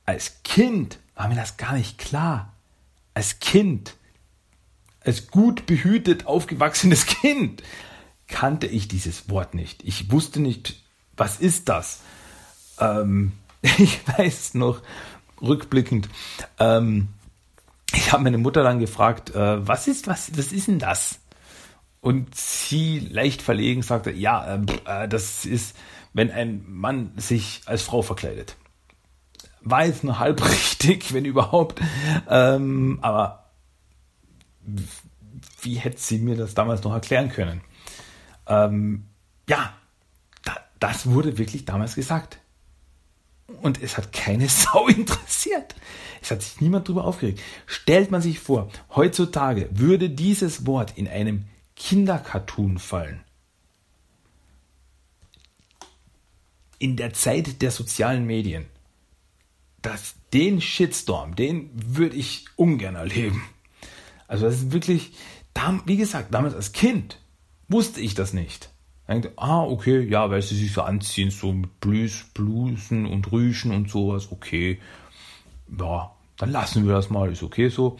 Als Kind war mir das gar nicht klar. Als Kind als gut behütet aufgewachsenes Kind kannte ich dieses Wort nicht. Ich wusste nicht, was ist das? Ähm, ich weiß noch, rückblickend, ähm, ich habe meine Mutter dann gefragt, äh, was ist, was, was ist denn das? Und sie leicht verlegen sagte, ja, äh, äh das ist, wenn ein Mann sich als Frau verkleidet. War jetzt nur halb richtig, wenn überhaupt. Ähm, aber wie hätte sie mir das damals noch erklären können? Ähm, ja, da, das wurde wirklich damals gesagt. Und es hat keine Sau interessiert. Es hat sich niemand darüber aufgeregt. Stellt man sich vor, heutzutage würde dieses Wort in einem Kindercartoon fallen. In der Zeit der sozialen Medien. Das, den Shitstorm, den würde ich ungern erleben. Also das ist wirklich, wie gesagt, damals als Kind wusste ich das nicht. Denkt, ah, okay, ja, weil sie sich so anziehen, so mit Blus, Blusen und Rüschen und sowas, okay. Ja, dann lassen wir das mal, ist okay so.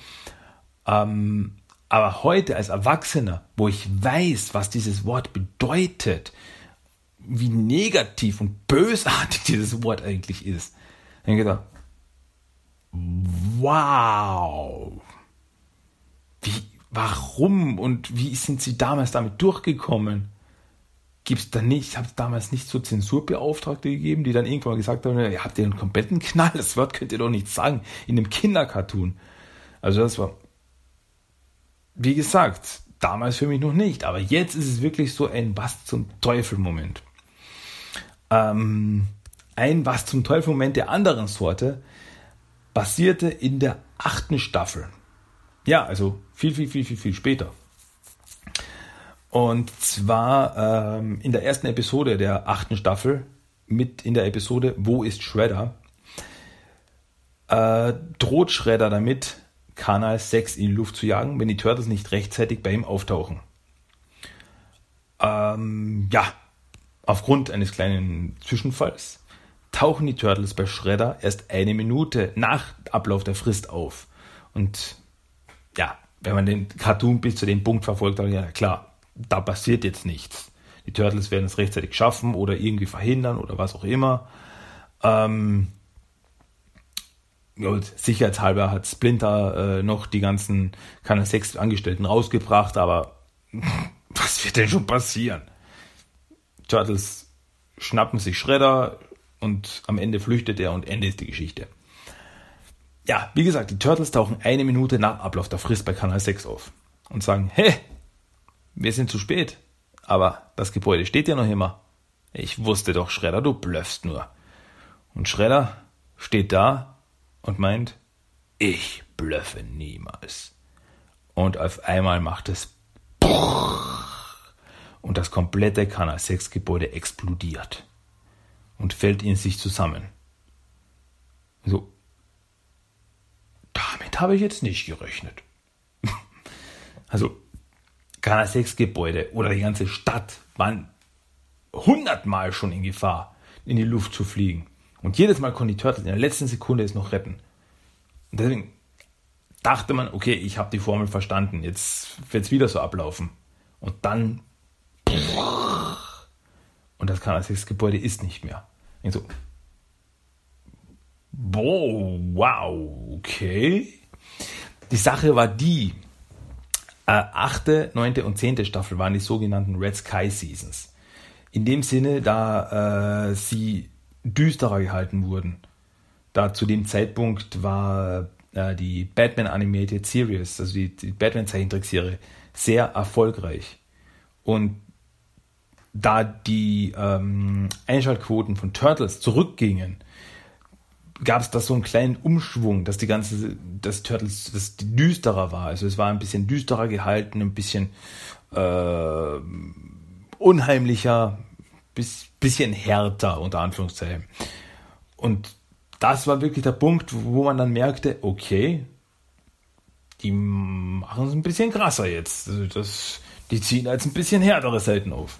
Ähm, aber heute als Erwachsener, wo ich weiß, was dieses Wort bedeutet, wie negativ und bösartig dieses Wort eigentlich ist, denke ich da, wow, wie, warum und wie sind sie damals damit durchgekommen? Gibt es da nicht, ich habe damals nicht so Zensurbeauftragte gegeben, die dann irgendwann gesagt haben, ihr habt einen kompletten Knall, das Wort könnt ihr doch nicht sagen, in einem Kindercartoon. Also das war, wie gesagt, damals für mich noch nicht, aber jetzt ist es wirklich so ein Was zum Teufel-Moment. Ähm, ein Was zum Teufel-Moment der anderen Sorte basierte in der achten Staffel. Ja, also viel, viel, viel, viel, viel später. Und zwar ähm, in der ersten Episode der achten Staffel mit in der Episode Wo ist Shredder? Äh, droht Shredder damit, Kanal 6 in die Luft zu jagen, wenn die Turtles nicht rechtzeitig bei ihm auftauchen. Ähm, ja, aufgrund eines kleinen Zwischenfalls tauchen die Turtles bei Shredder erst eine Minute nach Ablauf der Frist auf. Und ja, wenn man den Cartoon bis zu dem Punkt verfolgt, dann ja klar, da passiert jetzt nichts. Die Turtles werden es rechtzeitig schaffen oder irgendwie verhindern oder was auch immer. Ähm, ja, sicherheitshalber hat Splinter äh, noch die ganzen keine sechs Angestellten rausgebracht, aber was wird denn schon passieren? Turtles schnappen sich Schredder und am Ende flüchtet er und Ende ist die Geschichte ja, wie gesagt, die Turtles tauchen eine Minute nach Ablauf der Frist bei Kanal 6 auf und sagen, hey, wir sind zu spät, aber das Gebäude steht ja noch immer. Ich wusste doch, Schredder, du blöffst nur. Und Schredder steht da und meint, ich blöffe niemals. Und auf einmal macht es und das komplette Kanal 6 Gebäude explodiert und fällt in sich zusammen. So, habe ich jetzt nicht gerechnet. also, Kanal 6 Gebäude oder die ganze Stadt waren hundertmal schon in Gefahr, in die Luft zu fliegen. Und jedes Mal konnten die Turtles in der letzten Sekunde es noch retten. Und deswegen dachte man, okay, ich habe die Formel verstanden, jetzt wird es wieder so ablaufen. Und dann und das Kanal 6 Gebäude ist nicht mehr. Und so, Boah, wow, okay. Die Sache war die, äh, achte, neunte und zehnte Staffel waren die sogenannten Red Sky Seasons. In dem Sinne, da äh, sie düsterer gehalten wurden. Da zu dem Zeitpunkt war äh, die Batman Animated Series, also die, die Batman Zeichentrickserie, sehr erfolgreich. Und da die ähm, Einschaltquoten von Turtles zurückgingen, gab es da so einen kleinen Umschwung, dass die ganze, das Turtles, das düsterer war. Also es war ein bisschen düsterer gehalten, ein bisschen äh, unheimlicher, bis, bisschen härter, unter Anführungszeichen. Und das war wirklich der Punkt, wo man dann merkte, okay, die machen es ein bisschen krasser jetzt. Also das, die ziehen jetzt ein bisschen härtere Seiten auf.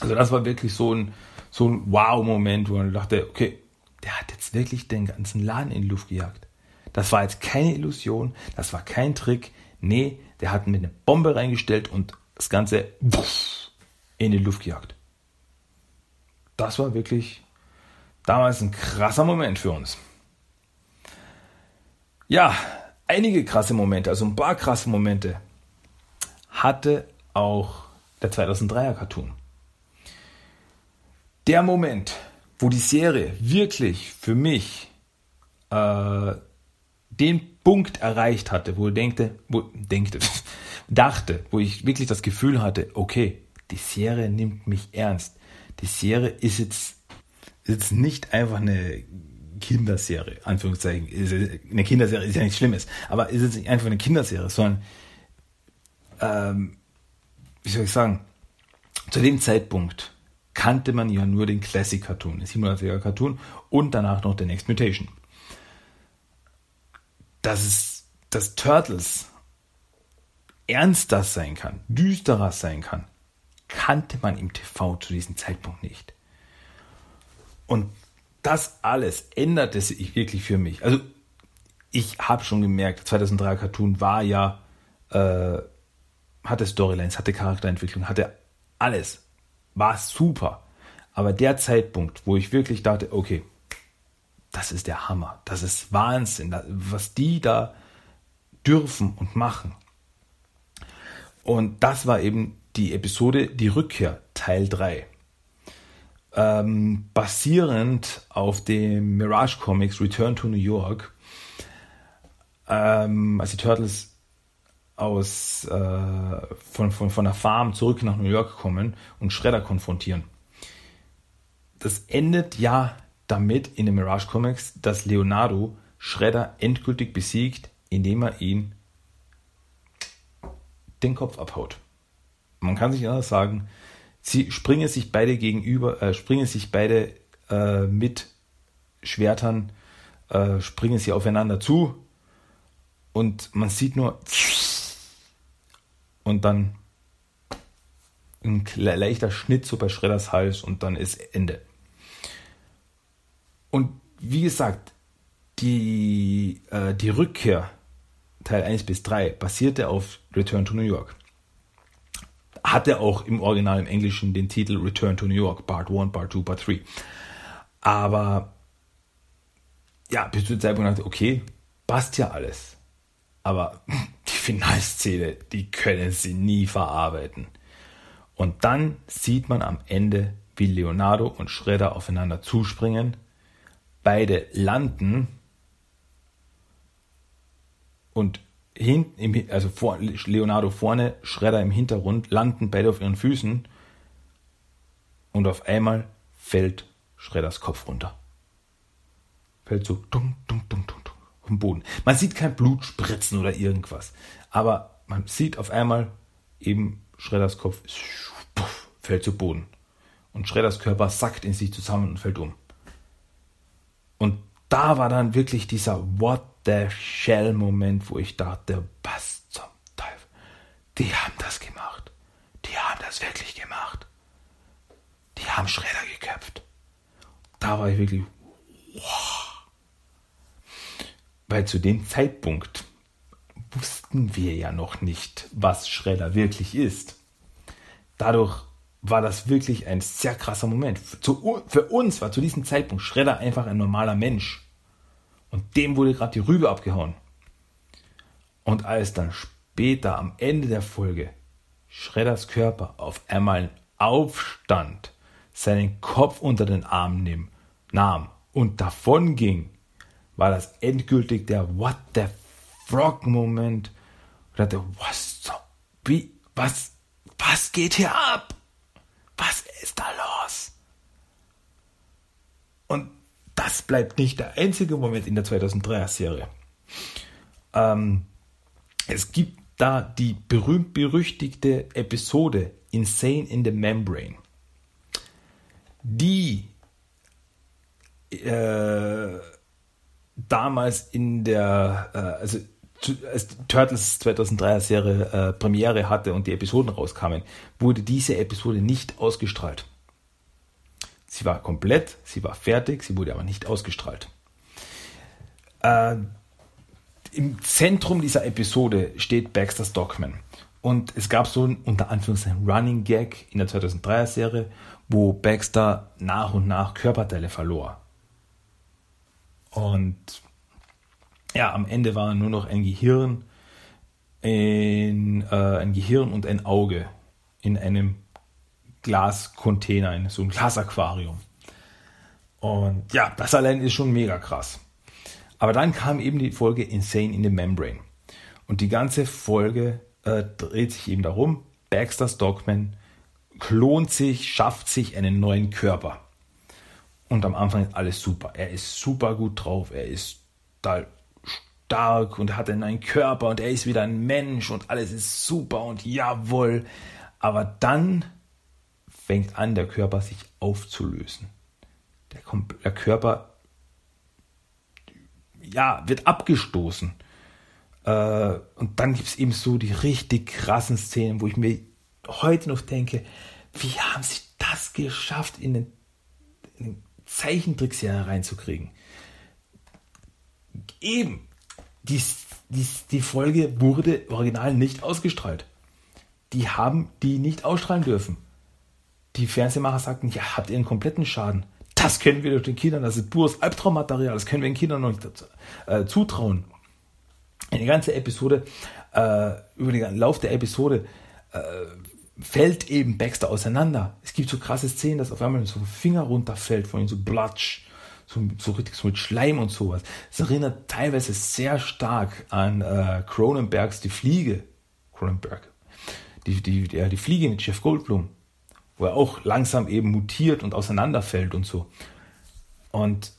Also das war wirklich so ein, so ein Wow-Moment, wo man dachte, okay, der hat jetzt wirklich den ganzen Laden in die Luft gejagt. Das war jetzt keine Illusion, das war kein Trick. Nee, der hat mir eine Bombe reingestellt und das Ganze in die Luft gejagt. das war wirklich damals ein krasser Moment für uns. Ja, einige krasse Momente, also ein paar krasse Momente hatte auch der 2003er Cartoon. Der Moment, wo die Serie wirklich für mich äh, den Punkt erreicht hatte, wo ich denkte, wo, denkte, dachte, wo ich wirklich das Gefühl hatte, okay, die Serie nimmt mich ernst. Die Serie ist jetzt, ist jetzt nicht einfach eine Kinderserie, Anführungszeichen. Eine Kinderserie ist ja nichts Schlimmes, aber ist jetzt nicht einfach eine Kinderserie, sondern, ähm, wie soll ich sagen, zu dem Zeitpunkt kannte man ja nur den Classic Cartoon, den 87er Cartoon und danach noch der Next Mutation. Dass es, dass Turtles ernster sein kann, düsterer sein kann, kannte man im TV zu diesem Zeitpunkt nicht. Und das alles änderte sich wirklich für mich. Also ich habe schon gemerkt, 2003 Cartoon war ja, äh, hatte Storylines, hatte Charakterentwicklung, hatte alles. War super. Aber der Zeitpunkt, wo ich wirklich dachte, okay, das ist der Hammer, das ist Wahnsinn, was die da dürfen und machen. Und das war eben die Episode Die Rückkehr, Teil 3 ähm, basierend auf dem Mirage Comics Return to New York, ähm, als die Turtles aus, äh, von, von, von der Farm zurück nach New York kommen und Shredder konfrontieren. Das endet ja damit in den Mirage Comics, dass Leonardo Shredder endgültig besiegt, indem er ihn den Kopf abhaut. Man kann sich anders sagen, Sie springen sich beide gegenüber, äh, springen sich beide äh, mit Schwertern, äh, springen sie aufeinander zu und man sieht nur und dann ein leichter Schnitt so bei Schredders Hals und dann ist Ende. Und wie gesagt, die, äh, die Rückkehr Teil 1 bis 3 basierte auf Return to New York hatte auch im Original im Englischen den Titel Return to New York, Part 1, Part 2, Part 3. Aber ja, bis zu dem Zeitpunkt dachte okay, passt ja alles. Aber die Finalszene, die können sie nie verarbeiten. Und dann sieht man am Ende, wie Leonardo und Shredder aufeinander zuspringen. Beide landen und hinten, also vor, Leonardo vorne, Schredder im Hintergrund, landen beide auf ihren Füßen und auf einmal fällt Schredders Kopf runter. Fällt so dunk, dunk, dunk, dunk, den Boden. Man sieht kein Blut spritzen oder irgendwas, aber man sieht auf einmal eben Schredders Kopf fällt zu Boden und Schredders Körper sackt in sich zusammen und fällt um. Und da war dann wirklich dieser What the Shell-Moment, wo ich dachte, was zum Teufel, die haben das gemacht. Die haben das wirklich gemacht. Die haben Schredder geköpft. Da war ich wirklich, wow. Weil zu dem Zeitpunkt wussten wir ja noch nicht, was Schredder wirklich ist. Dadurch war das wirklich ein sehr krasser Moment. für uns war zu diesem Zeitpunkt Schredder einfach ein normaler Mensch. Und dem wurde gerade die Rübe abgehauen. Und als dann später am Ende der Folge Schredders Körper auf einmal aufstand, seinen Kopf unter den Arm nahm und davon ging, war das endgültig der What the Frog Moment. Und dachte, was so, wie, was, was geht hier ab? Was ist da los? Und das bleibt nicht der einzige Moment in der 2003er Serie. Ähm, es gibt da die berühmt-berüchtigte Episode Insane in the Membrane, die äh, damals in der, äh, also als Turtles 2003er Serie äh, Premiere hatte und die Episoden rauskamen, wurde diese Episode nicht ausgestrahlt. Sie war komplett, sie war fertig, sie wurde aber nicht ausgestrahlt. Äh, Im Zentrum dieser Episode steht Baxter Stockman. Und es gab so ein unter Anführungszeichen Running Gag in der 2003er Serie, wo Baxter nach und nach Körperteile verlor. Und ja, am Ende war nur noch ein Gehirn, in, äh, ein Gehirn und ein Auge in einem Glascontainer, in so ein Glasaquarium. Und ja, das allein ist schon mega krass. Aber dann kam eben die Folge Insane in the Membrane. Und die ganze Folge äh, dreht sich eben darum, Baxter Stockman klont sich, schafft sich einen neuen Körper. Und am Anfang ist alles super. Er ist super gut drauf, er ist total stark und hat einen Körper und er ist wieder ein Mensch und alles ist super und jawohl. Aber dann fängt an, der Körper sich aufzulösen. Der, der Körper ja, wird abgestoßen. Äh, und dann gibt es eben so die richtig krassen Szenen, wo ich mir heute noch denke, wie haben sie das geschafft, in den, in den Zeichentrickserie reinzukriegen? Eben, die, die, die Folge wurde original nicht ausgestrahlt. Die haben die nicht ausstrahlen dürfen. Die Fernsehmacher sagten, ja, habt ihr einen kompletten Schaden. Das können wir den Kindern, das ist pures Albtraummaterial, das können wir den Kindern noch nicht äh, zutrauen. Eine ganze Episode, äh, über den Lauf der Episode äh, fällt eben Baxter auseinander. Es gibt so krasse Szenen, dass auf einmal so ein Finger runterfällt von ihm, so Blatsch, so, so richtig so mit Schleim und sowas. Es erinnert teilweise sehr stark an äh, Cronenbergs Die Fliege. Cronenberg. Die, die, die, die Fliege mit Jeff Goldblum wo er auch langsam eben mutiert und auseinanderfällt und so. Und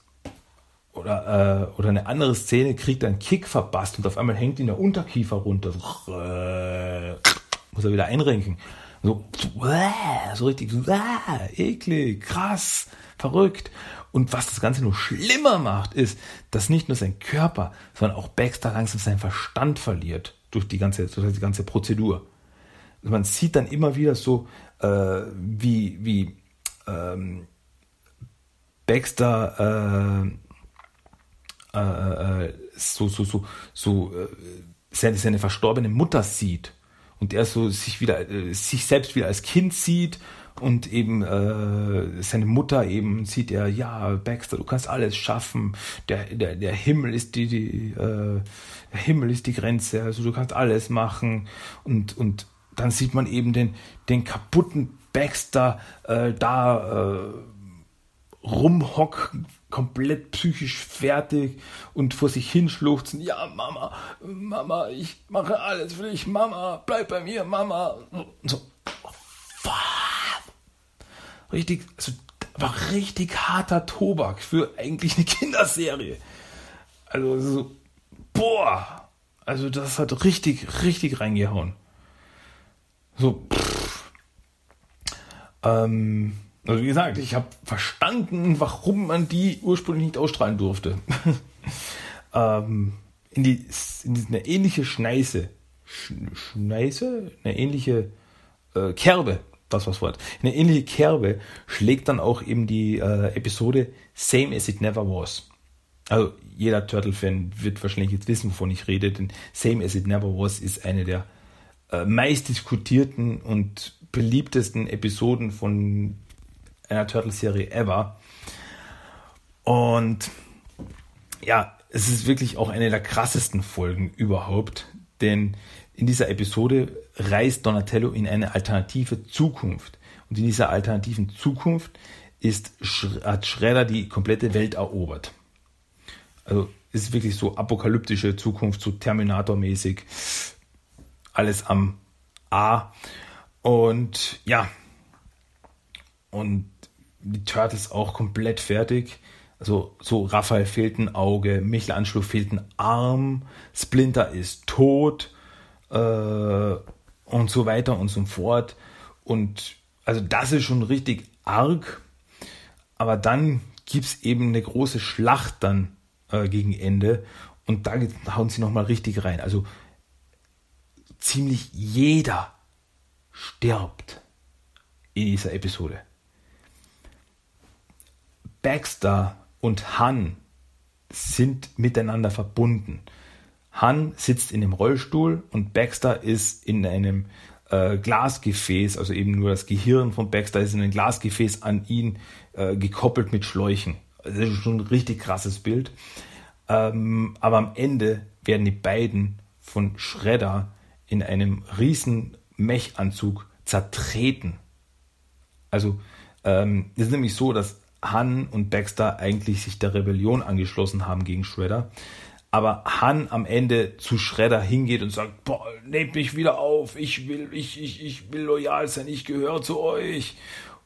oder, äh, oder eine andere Szene kriegt einen Kick verpasst und auf einmal hängt ihn der Unterkiefer runter. Muss er wieder einrenken. So, so richtig, eklig, krass, verrückt. Und was das Ganze nur schlimmer macht, ist, dass nicht nur sein Körper, sondern auch Baxter langsam seinen Verstand verliert durch die ganze, durch die ganze Prozedur. Also man sieht dann immer wieder so, äh, wie, wie ähm, Baxter äh, äh, äh, so, so, so, so äh, seine, seine verstorbene Mutter sieht und er so sich wieder, äh, sich selbst wieder als Kind sieht und eben äh, seine Mutter eben sieht er, ja, Baxter, du kannst alles schaffen, der, der, der Himmel ist die, die äh, der Himmel ist die Grenze, also du kannst alles machen. Und, und dann sieht man eben den, den kaputten Baxter äh, da äh, rumhocken, komplett psychisch fertig und vor sich hinschluchzen. Ja, Mama, Mama, ich mache alles für dich, Mama, bleib bei mir, Mama. So, oh, richtig, also war richtig harter Tobak für eigentlich eine Kinderserie. Also so, boah, also das hat richtig, richtig reingehauen. So, pff. Ähm, also wie gesagt, ich habe verstanden, warum man die ursprünglich nicht ausstrahlen durfte. ähm, in, die, in eine ähnliche Schneise, Schneise, eine ähnliche äh, Kerbe, das was Wort, eine ähnliche Kerbe schlägt dann auch eben die äh, Episode Same as it never was. Also jeder Turtle-Fan wird wahrscheinlich jetzt wissen, wovon ich rede, denn Same as it never was ist eine der äh, meistdiskutierten und beliebtesten Episoden von einer Turtle-Serie ever. Und ja, es ist wirklich auch eine der krassesten Folgen überhaupt, denn in dieser Episode reist Donatello in eine alternative Zukunft. Und in dieser alternativen Zukunft ist, hat Shredder die komplette Welt erobert. Also ist wirklich so apokalyptische Zukunft, so Terminator-mäßig alles am A. Und ja, und die Turtles auch komplett fertig. Also so Raphael fehlt ein Auge, Michelangelo fehlt ein Arm, Splinter ist tot äh, und so weiter und so fort. Und also das ist schon richtig arg. Aber dann gibt es eben eine große Schlacht dann äh, gegen Ende und da hauen sie nochmal richtig rein. Also ziemlich jeder stirbt in dieser Episode. Baxter und Han sind miteinander verbunden. Han sitzt in dem Rollstuhl und Baxter ist in einem äh, Glasgefäß, also eben nur das Gehirn von Baxter ist in ein Glasgefäß an ihn äh, gekoppelt mit Schläuchen. Das ist schon ein richtig krasses Bild. Ähm, aber am Ende werden die beiden von Shredder in einem riesen Mechanzug zertreten. Also ähm, es ist nämlich so, dass Han und Baxter eigentlich sich der Rebellion angeschlossen haben gegen Shredder. Aber Han am Ende zu Shredder hingeht und sagt, boah, nehmt mich wieder auf, ich will, ich, ich, ich will loyal sein, ich gehöre zu euch.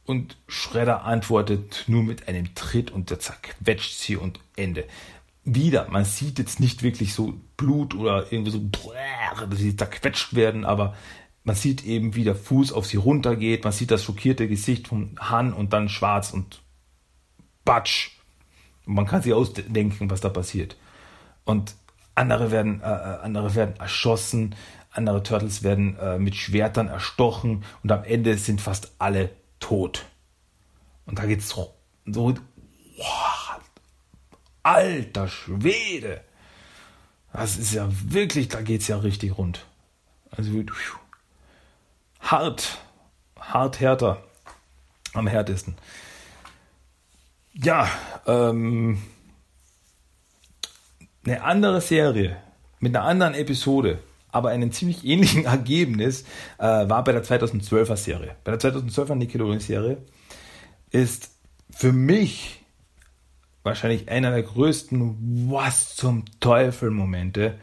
Und Shredder antwortet nur mit einem Tritt und der zerquetscht sie und Ende. Wieder, man sieht jetzt nicht wirklich so Blut oder irgendwie so, dass sie zerquetscht werden, aber man sieht eben, wie der Fuß auf sie runtergeht, man sieht das schockierte Gesicht von Han und dann schwarz und Batsch. Man kann sich ausdenken, was da passiert. Und andere werden, äh, äh, andere werden erschossen, andere Turtles werden äh, mit Schwertern erstochen und am Ende sind fast alle tot. Und da geht's so, so wow, alter Schwede. Das ist ja wirklich, da geht's ja richtig rund. Also hart, hart härter, am härtesten. Ja, ähm, eine andere Serie mit einer anderen Episode, aber einem ziemlich ähnlichen Ergebnis äh, war bei der 2012er Serie. Bei der 2012er Nickelodeon Serie ist für mich wahrscheinlich einer der größten Was zum Teufel Momente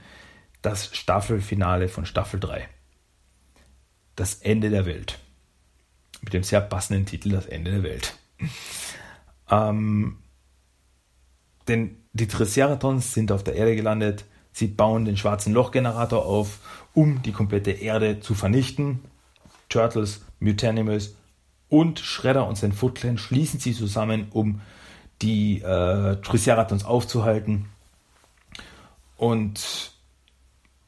das Staffelfinale von Staffel 3. Das Ende der Welt. Mit dem sehr passenden Titel Das Ende der Welt. Ähm, denn die Triceratons sind auf der Erde gelandet. Sie bauen den schwarzen Lochgenerator auf, um die komplette Erde zu vernichten. Turtles, Mutanimals und Shredder und sein Foot Clan schließen sie zusammen, um die äh, Triceratons aufzuhalten. Und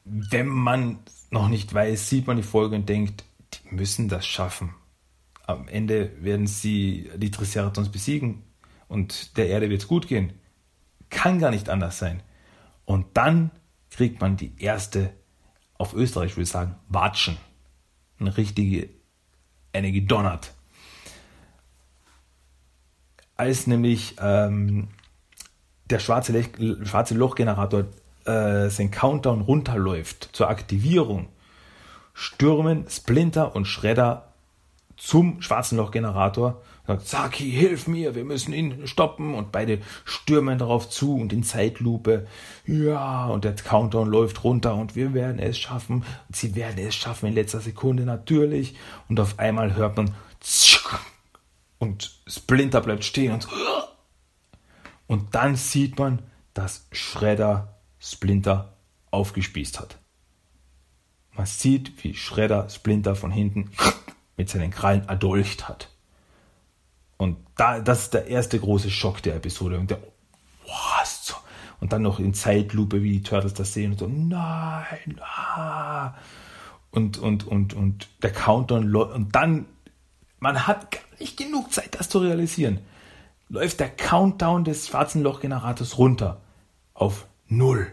wenn man noch nicht weiß, sieht man die Folge und denkt, die müssen das schaffen. Am Ende werden sie die Triceratons besiegen und der Erde wird es gut gehen. Kann gar nicht anders sein. Und dann kriegt man die erste, auf Österreich würde ich sagen, Watschen. Eine richtige, eine gedonnert. Als nämlich ähm, der schwarze, Lech, schwarze Lochgenerator äh, sein Countdown runterläuft zur Aktivierung, stürmen Splinter und Shredder zum schwarzen Lochgenerator sagt, Saki, hilf mir, wir müssen ihn stoppen. Und beide stürmen darauf zu und in Zeitlupe. Ja, und der Countdown läuft runter und wir werden es schaffen. Und sie werden es schaffen in letzter Sekunde natürlich. Und auf einmal hört man und Splinter bleibt stehen und und dann sieht man, dass Shredder Splinter aufgespießt hat. Man sieht, wie Shredder Splinter von hinten mit seinen Krallen erdolcht hat. Und da, das ist der erste große Schock der Episode. Und der, was? Und dann noch in Zeitlupe, wie die Turtles das sehen und so, nein, ah. Und, und, und, und der Countdown, und dann, man hat gar nicht genug Zeit, das zu realisieren. Läuft der Countdown des schwarzen Lochgenerators runter auf Null.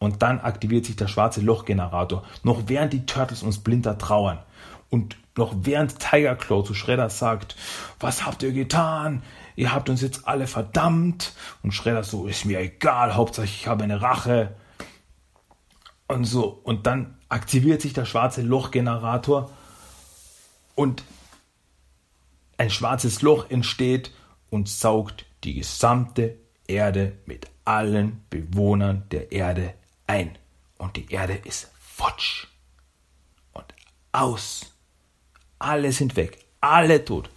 Und dann aktiviert sich der schwarze Lochgenerator, noch während die Turtles und Splinter trauern. Und noch während Tiger Claw zu Shredder sagt, was habt ihr getan? Ihr habt uns jetzt alle verdammt. Und Shredder so, ist mir egal, Hauptsache ich habe eine Rache. Und so, und dann aktiviert sich der schwarze Lochgenerator und ein schwarzes Loch entsteht und saugt die gesamte Erde mit allen Bewohnern der Erde ein. Und die Erde ist futsch und aus. Alle sind weg. Alle tot.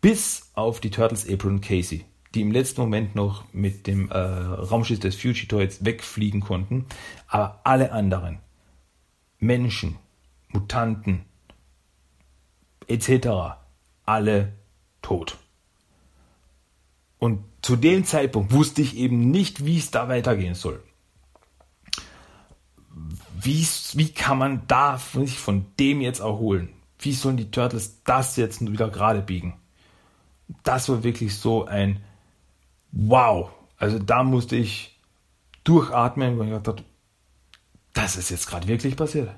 Bis auf die Turtles April und Casey, die im letzten Moment noch mit dem äh, Raumschiff des Fugitoids wegfliegen konnten. Aber alle anderen, Menschen, Mutanten, etc., alle tot. Und zu dem Zeitpunkt wusste ich eben nicht, wie es da weitergehen soll wie, wie kann man da sich von dem jetzt erholen? Wie sollen die Turtles das jetzt wieder gerade biegen? Das war wirklich so ein Wow. Also da musste ich Durchatmen, wo ich gedacht habe, das ist jetzt gerade wirklich passiert.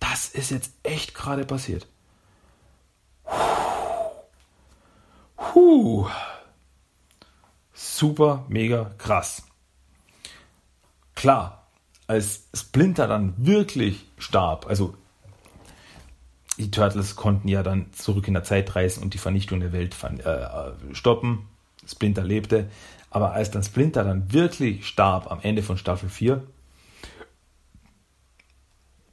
Das ist jetzt echt gerade passiert. Puh. Super, mega krass. Klar, als Splinter dann wirklich starb, also die Turtles konnten ja dann zurück in der Zeit reisen und die Vernichtung der Welt äh, stoppen. Splinter lebte. Aber als dann Splinter dann wirklich starb am Ende von Staffel 4,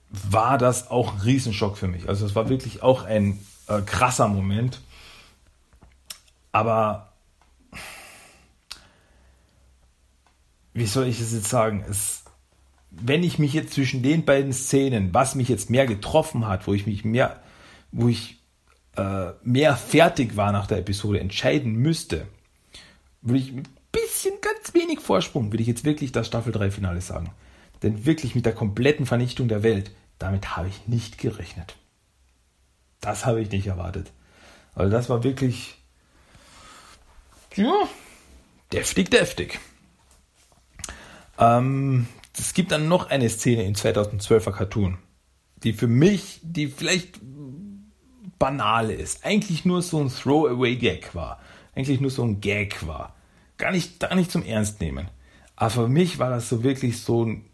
war das auch ein Riesenschock für mich. Also es war wirklich auch ein äh, krasser Moment. Aber wie soll ich es jetzt sagen? Es, wenn ich mich jetzt zwischen den beiden Szenen, was mich jetzt mehr getroffen hat, wo ich mich mehr, wo ich äh, mehr fertig war nach der Episode, entscheiden müsste, würde ich ein bisschen, ganz wenig Vorsprung, würde ich jetzt wirklich das Staffel 3 Finale sagen. Denn wirklich mit der kompletten Vernichtung der Welt, damit habe ich nicht gerechnet. Das habe ich nicht erwartet. Also das war wirklich, ja, deftig, deftig. Ähm, es gibt dann noch eine Szene in 2012er Cartoon, die für mich, die vielleicht banal ist, eigentlich nur so ein Throwaway-Gag war, eigentlich nur so ein Gag war, gar nicht, gar nicht zum Ernst nehmen. Aber für mich war das so wirklich so ein,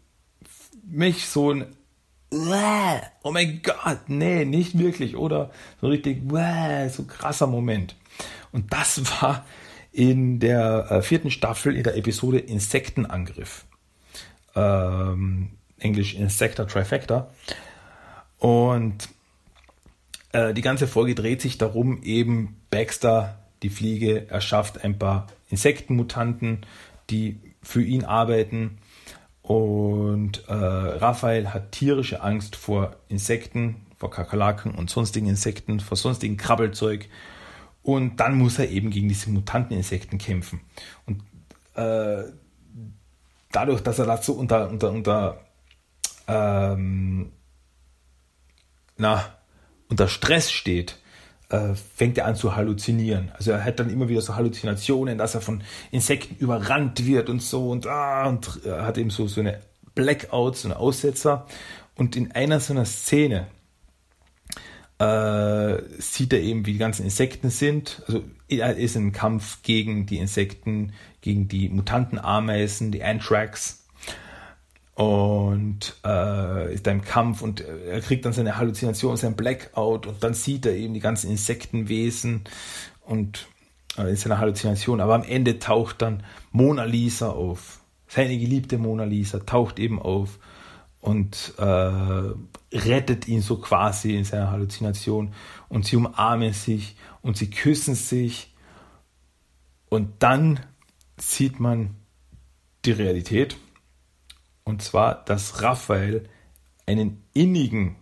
mich so ein, oh mein Gott, nee, nicht wirklich, oder so richtig, so krasser Moment. Und das war in der äh, vierten Staffel in der Episode Insektenangriff ähm, Englisch Insecta Trifecta. Und äh, die ganze Folge dreht sich darum, eben Baxter, die Fliege, erschafft ein paar Insektenmutanten, die für ihn arbeiten. Und äh, Raphael hat tierische Angst vor Insekten, vor Kakerlaken und sonstigen Insekten, vor sonstigen Krabbelzeug. Und dann muss er eben gegen diese Mutanteninsekten kämpfen. Und äh, dadurch, dass er dazu unter, unter, unter, ähm, na, unter Stress steht, äh, fängt er an zu halluzinieren. Also er hat dann immer wieder so Halluzinationen, dass er von Insekten überrannt wird und so und, ah, und er hat eben so, so eine Blackout, so eine Aussetzer. Und in einer so einer Szene äh, sieht er eben, wie die ganzen Insekten sind. Also er ist im Kampf gegen die Insekten, gegen die Mutantenameisen, die Anthrax. Und äh, ist da im Kampf und er kriegt dann seine Halluzination, sein Blackout und dann sieht er eben die ganzen Insektenwesen und äh, in seiner Halluzination. Aber am Ende taucht dann Mona Lisa auf. Seine geliebte Mona Lisa taucht eben auf und äh, rettet ihn so quasi in seiner Halluzination und sie umarmen sich und sie küssen sich und dann sieht man die Realität und zwar, dass Raphael einen innigen,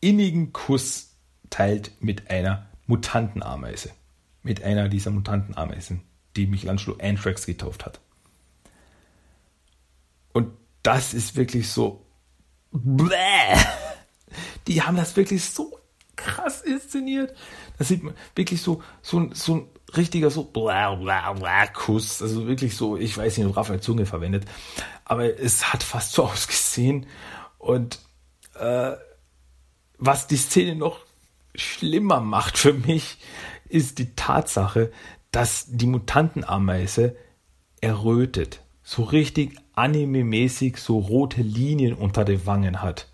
innigen Kuss teilt mit einer Mutantenameise, mit einer dieser Mutantenameisen, die Michelangelo Anthrax getauft hat. Und das ist wirklich so. Bläh. Die haben das wirklich so krass inszeniert. Das sieht man wirklich so, so, so richtiger so bla bla bla Kuss. Also wirklich so, ich weiß nicht, ob Raphael Zunge verwendet, aber es hat fast so ausgesehen. Und äh, was die Szene noch schlimmer macht für mich, ist die Tatsache, dass die Mutantenameise errötet. So richtig anime-mäßig so rote Linien unter den Wangen hat.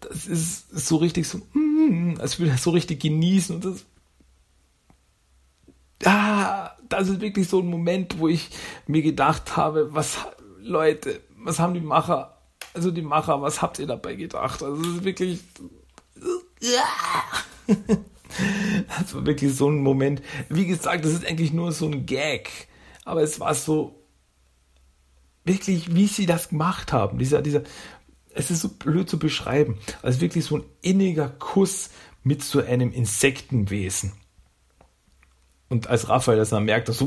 Das ist so richtig so, mm, als würde er so richtig genießen und das. Ah, das ist wirklich so ein Moment, wo ich mir gedacht habe, was, Leute, was haben die Macher, also die Macher, was habt ihr dabei gedacht? Also es ist wirklich. Das war wirklich so ein Moment. Wie gesagt, das ist eigentlich nur so ein Gag. Aber es war so, wirklich, wie sie das gemacht haben. Dieser, dieser, es ist so blöd zu beschreiben. Also wirklich so ein inniger Kuss mit so einem Insektenwesen. Und als Raphael das dann merkt, dass so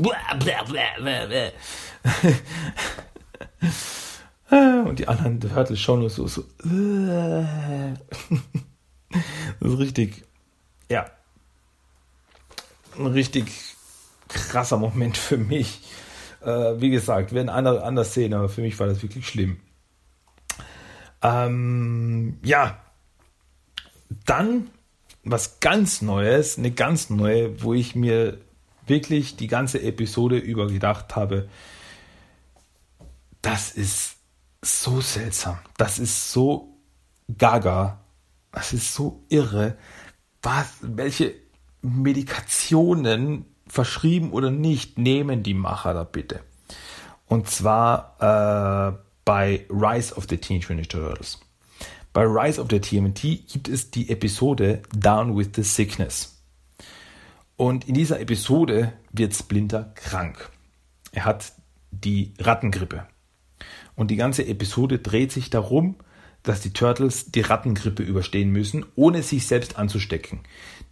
und die anderen Turtles schauen nur so, so das ist richtig, ja, ein richtig krasser Moment für mich. Äh, wie gesagt, werden andere anders sehen, aber für mich war das wirklich schlimm. Ähm, ja, dann was ganz Neues, eine ganz neue, wo ich mir wirklich die ganze Episode über gedacht habe, das ist so seltsam, das ist so gaga, das ist so irre, was, welche Medikationen verschrieben oder nicht nehmen die Macher da bitte. Und zwar äh, bei Rise of the Teenage Mutant Turtles. Bei Rise of the TMT gibt es die Episode Down with the Sickness. Und in dieser Episode wird Splinter krank. Er hat die Rattengrippe. Und die ganze Episode dreht sich darum, dass die Turtles die Rattengrippe überstehen müssen, ohne sich selbst anzustecken.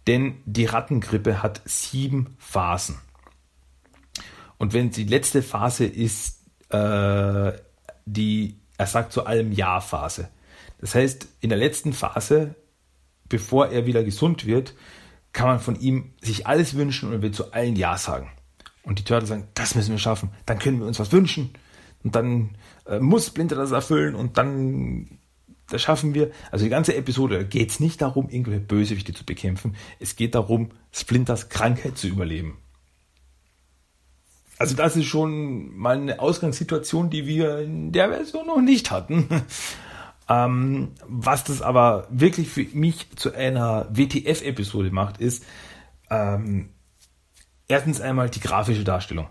Denn die Rattengrippe hat sieben Phasen. Und wenn die letzte Phase ist, äh, die, er sagt zu allem Ja-Phase. Das heißt, in der letzten Phase, bevor er wieder gesund wird, kann man von ihm sich alles wünschen und er wird zu allen Ja sagen. Und die Turtles sagen, das müssen wir schaffen, dann können wir uns was wünschen. Und dann äh, muss Splinter das erfüllen und dann das schaffen wir. Also die ganze Episode geht es nicht darum, irgendwelche Bösewichte zu bekämpfen. Es geht darum, Splinters Krankheit zu überleben. Also das ist schon mal eine Ausgangssituation, die wir in der Version noch nicht hatten. ähm, was das aber wirklich für mich zu einer WTF-Episode macht, ist ähm, erstens einmal die grafische Darstellung.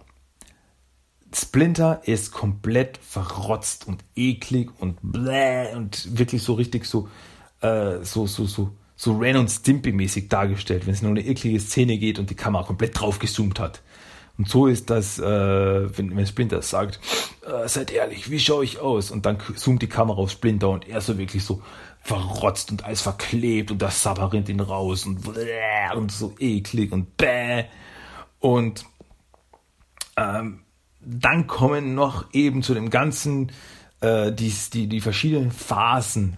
Splinter ist komplett verrotzt und eklig und bläh und wirklich so richtig so, äh, so, so, so, so Ren und Stimpy mäßig dargestellt, wenn es nur eine eklige Szene geht und die Kamera komplett drauf gezoomt hat. Und so ist das, äh, wenn, wenn Splinter sagt, äh, seid ehrlich, wie schaue ich aus? Und dann zoomt die Kamera auf Splinter und er so wirklich so verrotzt und alles verklebt und das Sabber rinnt ihn raus und, und so eklig und bäh. Und ähm, dann kommen noch eben zu dem Ganzen äh, die, die, die verschiedenen Phasen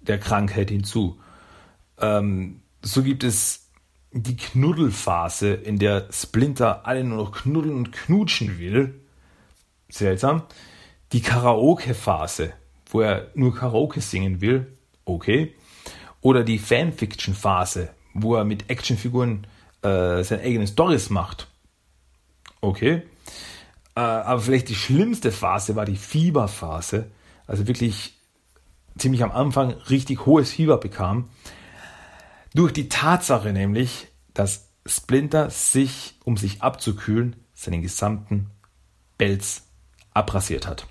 der Krankheit hinzu. Ähm, so gibt es die Knuddelphase, in der Splinter alle nur noch knuddeln und knutschen will. Seltsam. Die Karaoke-Phase, wo er nur Karaoke singen will. Okay. Oder die Fanfiction-Phase, wo er mit Actionfiguren äh, seine eigenen Stories macht. Okay. Äh, aber vielleicht die schlimmste Phase war die Fieberphase. Also wirklich ziemlich am Anfang richtig hohes Fieber bekam. Durch die Tatsache nämlich, dass Splinter sich, um sich abzukühlen, seinen gesamten Pelz abrasiert hat.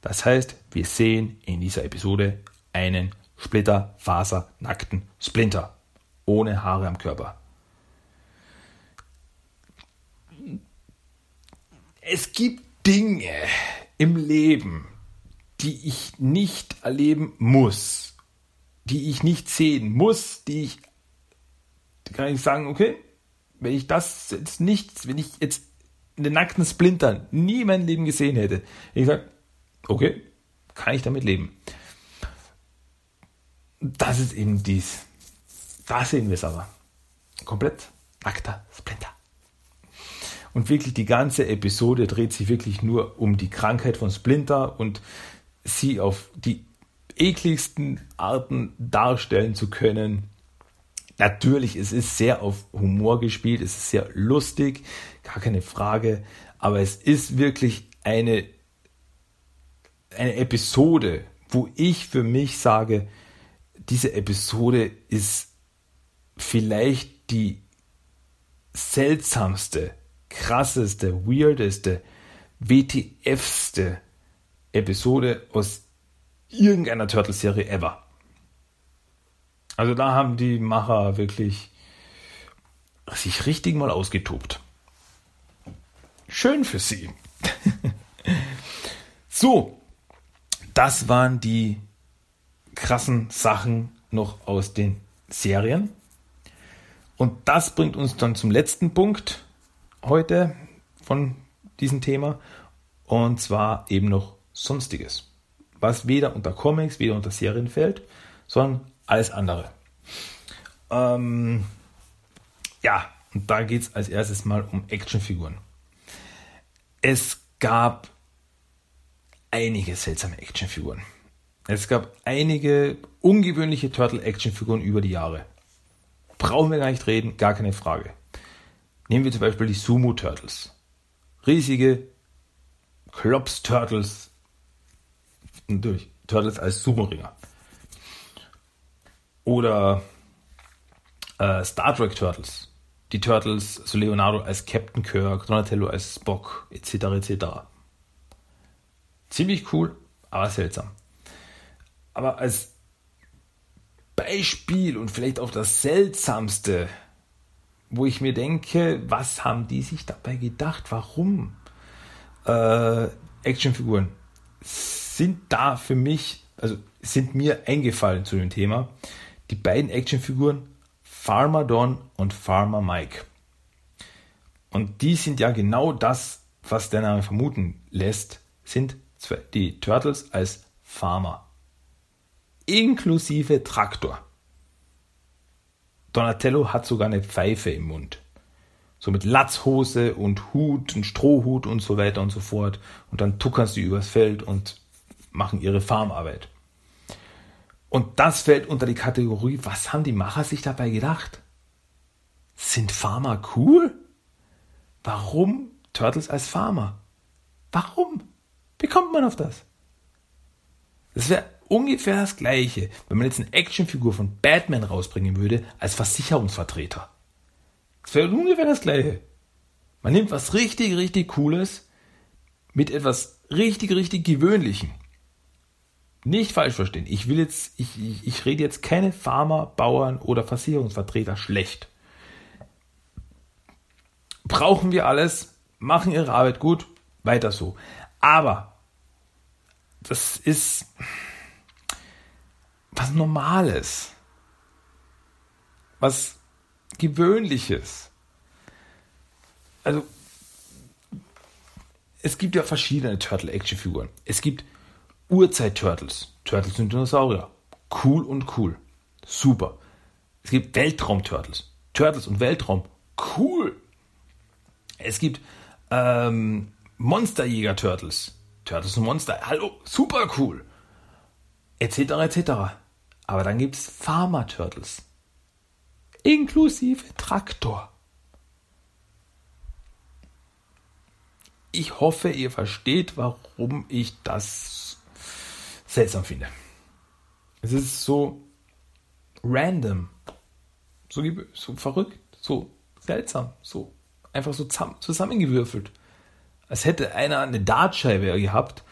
Das heißt, wir sehen in dieser Episode einen splitterfasernackten Splinter ohne Haare am Körper. es gibt Dinge im Leben, die ich nicht erleben muss, die ich nicht sehen muss, die ich, kann ich sagen, okay, wenn ich das jetzt nicht, wenn ich jetzt den nackten Splinter nie in meinem Leben gesehen hätte, ich sage, okay, kann ich damit leben. Das ist eben dies. Da sehen wir es aber. Komplett nackter Splinter. Und wirklich die ganze Episode dreht sich wirklich nur um die Krankheit von Splinter und sie auf die ekligsten Arten darstellen zu können. Natürlich, es ist sehr auf Humor gespielt, es ist sehr lustig, gar keine Frage, aber es ist wirklich eine, eine Episode, wo ich für mich sage, diese Episode ist vielleicht die seltsamste krasseste, weirdeste, WTFste Episode aus irgendeiner Turtles-Serie ever. Also da haben die Macher wirklich sich richtig mal ausgetobt. Schön für sie. so, das waren die krassen Sachen noch aus den Serien. Und das bringt uns dann zum letzten Punkt heute von diesem Thema und zwar eben noch Sonstiges, was weder unter Comics, weder unter Serien fällt, sondern alles andere. Ähm, ja, und da geht es als erstes mal um Actionfiguren. Es gab einige seltsame Actionfiguren. Es gab einige ungewöhnliche Turtle-Actionfiguren über die Jahre. Brauchen wir gar nicht reden, gar keine Frage. Nehmen wir zum Beispiel die Sumo Turtles. Riesige Klops Turtles. Natürlich, Turtles als Sumo-Ringer. Oder äh, Star Trek Turtles. Die Turtles, so Leonardo als Captain Kirk, Donatello als Spock, etc. etc. Ziemlich cool, aber seltsam. Aber als Beispiel und vielleicht auch das Seltsamste, wo ich mir denke, was haben die sich dabei gedacht? Warum? Äh, Actionfiguren sind da für mich, also sind mir eingefallen zu dem Thema. Die beiden Actionfiguren Farmer Don und Farmer Mike. Und die sind ja genau das, was der Name vermuten lässt, sind die Turtles als Farmer inklusive Traktor. Donatello hat sogar eine Pfeife im Mund. So mit Latzhose und Hut und Strohhut und so weiter und so fort. Und dann tuckern sie übers Feld und machen ihre Farmarbeit. Und das fällt unter die Kategorie, was haben die Macher sich dabei gedacht? Sind Farmer cool? Warum Turtles als Farmer? Warum? Wie kommt man auf das? Das wäre ungefähr das gleiche, wenn man jetzt eine Actionfigur von Batman rausbringen würde als Versicherungsvertreter. Das wäre ungefähr das gleiche. Man nimmt was richtig, richtig Cooles mit etwas richtig, richtig Gewöhnlichen. Nicht falsch verstehen. Ich will jetzt, ich, ich, ich rede jetzt keine Farmer, Bauern oder Versicherungsvertreter schlecht. Brauchen wir alles, machen ihre Arbeit gut, weiter so. Aber das ist, was Normales, was Gewöhnliches. Also, es gibt ja verschiedene Turtle-Action-Figuren. Es gibt Urzeit-Turtles. Turtles sind Dinosaurier. Cool und cool. Super. Es gibt Weltraum-Turtles. Turtles und Weltraum. Cool. Es gibt ähm, Monsterjäger-Turtles. Turtles und Monster. Hallo, super cool. Etc. etc. Aber dann gibt es Farmer Turtles. Inklusive Traktor. Ich hoffe, ihr versteht, warum ich das seltsam finde. Es ist so random, so, so verrückt, so seltsam, so einfach so zusammengewürfelt. Als hätte einer eine Dartscheibe gehabt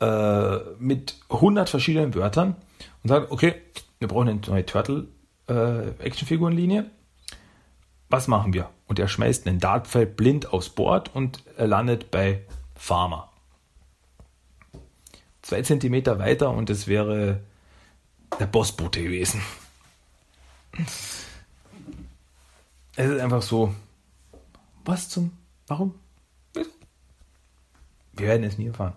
äh, mit 100 verschiedenen Wörtern und sagt, okay, wir brauchen eine neue Turtle-Actionfigurenlinie. Äh, Was machen wir? Und er schmeißt einen Dartpfeil blind aufs Board und er landet bei Farmer. Zwei Zentimeter weiter und es wäre der Bossbote gewesen. Es ist einfach so, was zum, warum? Wir werden es nie erfahren.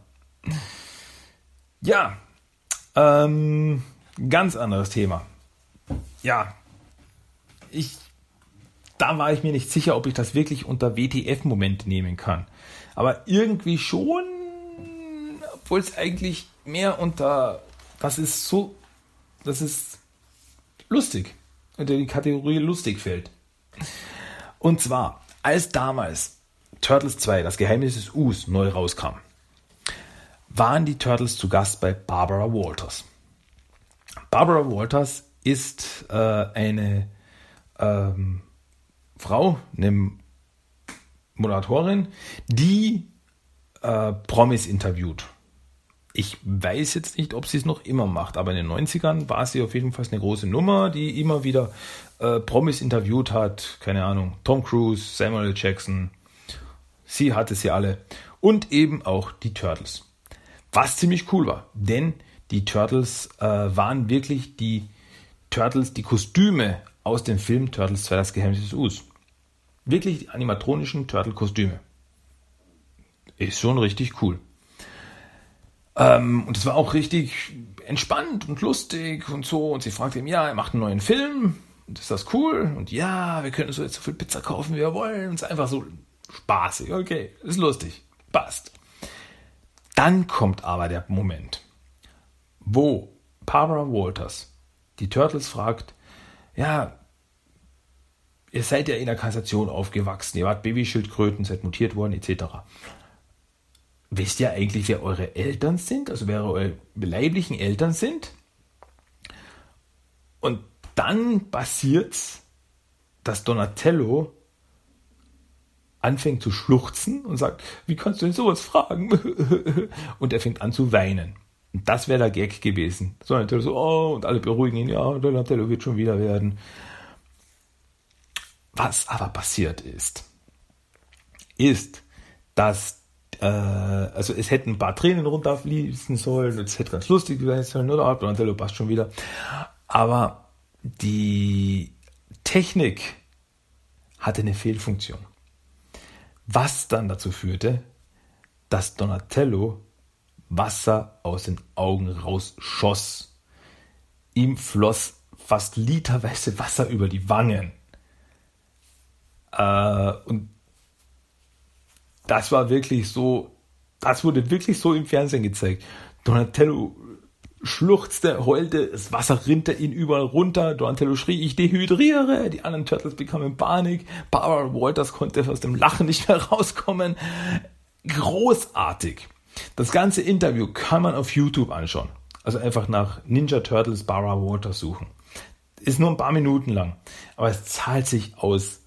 Ja, ähm, ganz anderes Thema. Ja, ich, da war ich mir nicht sicher, ob ich das wirklich unter WTF-Momente nehmen kann. Aber irgendwie schon, obwohl es eigentlich mehr unter, das ist so, das ist lustig, unter die Kategorie lustig fällt. Und zwar, als damals Turtles 2, das Geheimnis des Us, neu rauskam, waren die Turtles zu Gast bei Barbara Walters. Barbara Walters ist äh, eine ähm, Frau, eine Moderatorin, die äh, Promis interviewt. Ich weiß jetzt nicht, ob sie es noch immer macht, aber in den 90ern war sie auf jeden Fall eine große Nummer, die immer wieder äh, Promis interviewt hat. Keine Ahnung, Tom Cruise, Samuel. Jackson. Sie hatte sie alle. Und eben auch die Turtles. Was ziemlich cool war, denn die Turtles äh, waren wirklich die Turtles, die Kostüme aus dem Film Turtles 2, das Geheimnis des Us. Wirklich die animatronischen Turtle-Kostüme. Ist schon richtig cool. Ähm, und es war auch richtig entspannt und lustig und so. Und sie fragte ihm, ja, er macht einen neuen Film. Und ist das cool? Und ja, wir können so jetzt so viel Pizza kaufen, wie wir wollen. Und es ist einfach so spaßig. Okay, ist lustig. Passt. Dann kommt aber der Moment, wo Barbara Walters die Turtles fragt, ja, ihr seid ja in der Kassation aufgewachsen, ihr wart Babyschildkröten, seid mutiert worden, etc. Wisst ihr eigentlich, wer eure Eltern sind? Also wer eure leiblichen Eltern sind? Und dann passiert's, dass Donatello anfängt zu schluchzen und sagt, wie kannst du denn sowas fragen? und er fängt an zu weinen. Und das wäre der Gag gewesen. Donatello so, oh, und alle beruhigen ihn, ja, Donatello wird schon wieder werden. Was aber passiert ist, ist, dass äh, also es hätten ein paar Tränen runterfließen sollen, es hätte ganz lustig sein sollen, oder Donatello passt schon wieder. Aber die Technik hatte eine Fehlfunktion. Was dann dazu führte, dass Donatello Wasser aus den Augen rausschoss. Ihm floss fast literweise Wasser über die Wangen. Äh, und das war wirklich so, das wurde wirklich so im Fernsehen gezeigt. Donatello schluchzte, heulte, das Wasser rinnte ihn überall runter. Donatello schrie, ich dehydriere. Die anderen Turtles bekamen Panik. Barbara Walters konnte aus dem Lachen nicht mehr rauskommen. Großartig. Das ganze Interview kann man auf YouTube anschauen. Also einfach nach Ninja Turtles Barbara Walters suchen. Ist nur ein paar Minuten lang. Aber es zahlt sich aus.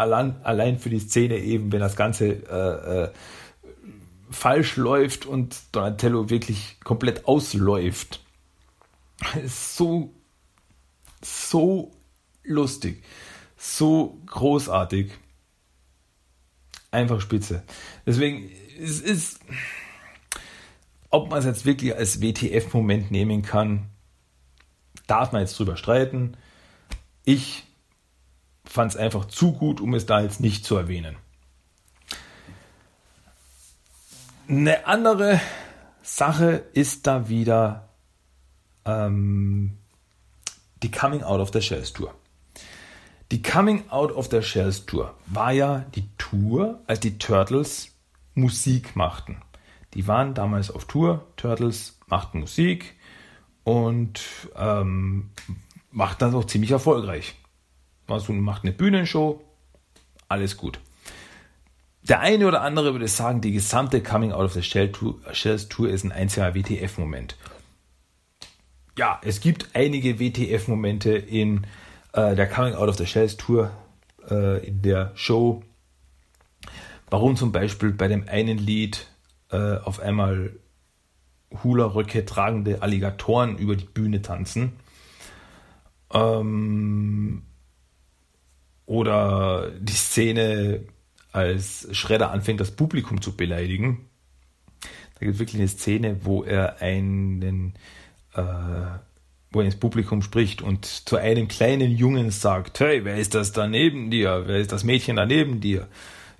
Allein, allein für die Szene eben, wenn das Ganze äh, äh, falsch läuft und Donatello wirklich komplett ausläuft. Ist so, so lustig, so großartig. Einfach spitze. Deswegen, es ist, ob man es jetzt wirklich als WTF-Moment nehmen kann, darf man jetzt drüber streiten. Ich fand es einfach zu gut, um es da jetzt nicht zu erwähnen. Eine andere Sache ist da wieder ähm, die Coming Out of the Shells Tour. Die Coming Out of the Shells Tour war ja die Tour, als die Turtles Musik machten. Die waren damals auf Tour, Turtles machten Musik und ähm, machten das auch ziemlich erfolgreich. Also macht eine Bühnenshow, alles gut. Der eine oder andere würde sagen, die gesamte Coming Out of the Shell Tour ist ein einziger WTF-Moment. Ja, es gibt einige WTF-Momente in äh, der Coming Out of the Shells Tour, äh, in der Show. Warum zum Beispiel bei dem einen Lied äh, auf einmal Hula-Röcke tragende Alligatoren über die Bühne tanzen. Ähm, oder die Szene als Schredder anfängt, das Publikum zu beleidigen. Da gibt es wirklich eine Szene, wo er einen, äh, wo er ins Publikum spricht und zu einem kleinen Jungen sagt, hey, wer ist das da neben dir? Wer ist das Mädchen da neben dir?